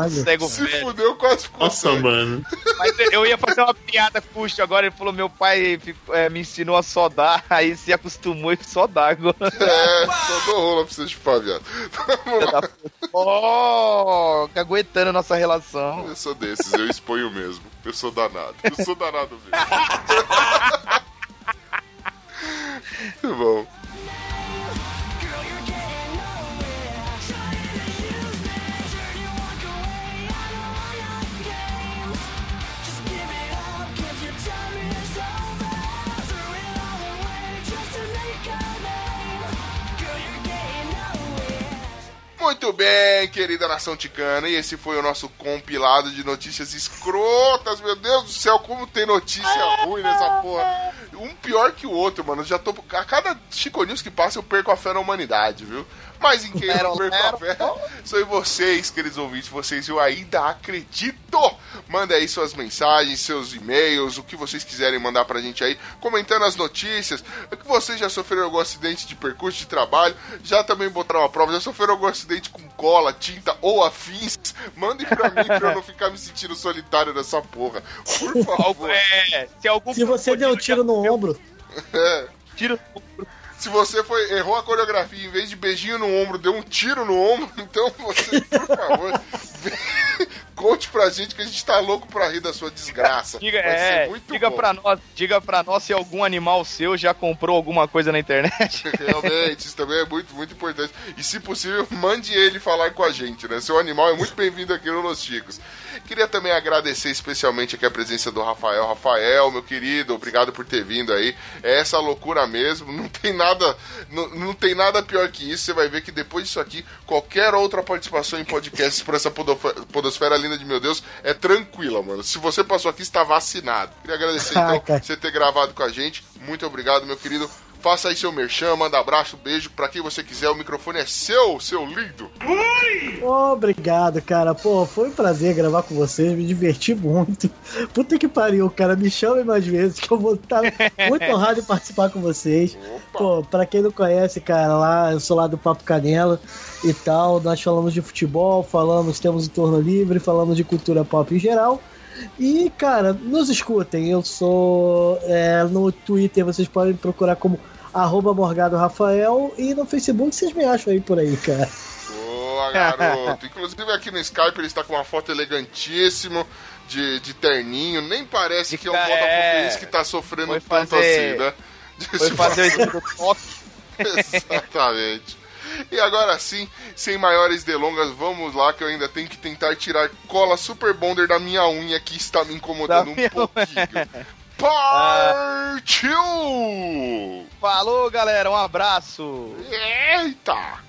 cego Se velho. fudeu, quase ficou Nossa, sangue. mano. Mas eu ia fazer uma piada com o Xuxa agora. Ele falou: meu pai ficou- é, me ensinou a sodar, aí se acostumou e só dá agora. É, só dou rola pra você chupar, viado. Lá. Oh, caguetando nossa relação. Eu sou desses, eu exponho mesmo. Eu sou danado. Eu sou danado mesmo. Muito bom. Muito bem, querida nação ticana. E esse foi o nosso compilado de notícias escrotas. Meu Deus do céu, como tem notícia ruim nessa porra. Um pior que o outro, mano. Já tô. A cada Chico News que passa, eu perco a fé na humanidade, viu? Mas em quem eu não perco a fé são em vocês, queridos ouvintes. Vocês eu ainda acredito. Manda aí suas mensagens, seus e-mails, o que vocês quiserem mandar pra gente aí, comentando as notícias. É que vocês já sofreram algum acidente de percurso de trabalho, já também botaram a prova, já sofreram algum acidente com cola, tinta ou afins. Mandem pra mim pra eu não ficar me sentindo solitário nessa porra. Por favor. É, se algum Se você deu um tiro no ombro, É. tiro Se você foi, errou a coreografia, em vez de beijinho no ombro, deu um tiro no ombro, então você, por favor, conte pra gente que a gente tá louco pra rir da sua desgraça. Diga, Vai é, ser muito diga bom. pra nós, diga pra nós se algum animal seu já comprou alguma coisa na internet. Realmente, isso também é muito, muito importante. E se possível, mande ele falar com a gente, né? Seu animal é muito bem-vindo aqui no Los Chicos. Queria também agradecer especialmente aqui a presença do Rafael. Rafael, meu querido, obrigado por ter vindo aí. É essa loucura mesmo, não tem nada, não, não tem nada pior que isso. Você vai ver que depois disso aqui, qualquer outra participação em podcasts por essa podosfera linda de meu Deus é tranquila, mano. Se você passou aqui, está vacinado. Queria agradecer então você ter gravado com a gente. Muito obrigado, meu querido. Faça aí seu merchan, manda abraço, beijo pra quem você quiser. O microfone é seu, seu lindo. obrigado, cara. Pô, foi um prazer gravar com vocês, me diverti muito. Puta que pariu, cara. Me chamem mais vezes que eu vou estar muito honrado em participar com vocês. Pô, pra quem não conhece, cara, lá, eu sou lá do Papo Canela e tal. Nós falamos de futebol, falamos, temos o torno livre, falamos de cultura pop em geral. E, cara, nos escutem. Eu sou. é, no Twitter vocês podem procurar como arroba Morgado Rafael e no Facebook vocês me acham aí por aí, cara. Boa, garoto. Inclusive aqui no Skype ele está com uma foto elegantíssimo. De, de terninho, nem parece que é um É. botafoguense que tá sofrendo Foi tanto fazer- assim, né? Foi fazer o. Exatamente. E agora sim, sem maiores delongas, vamos lá que eu ainda tenho que tentar tirar cola super bonder da minha unha que está me incomodando Da um pouquinho. Partiu! Falou, galera, um abraço. Eita!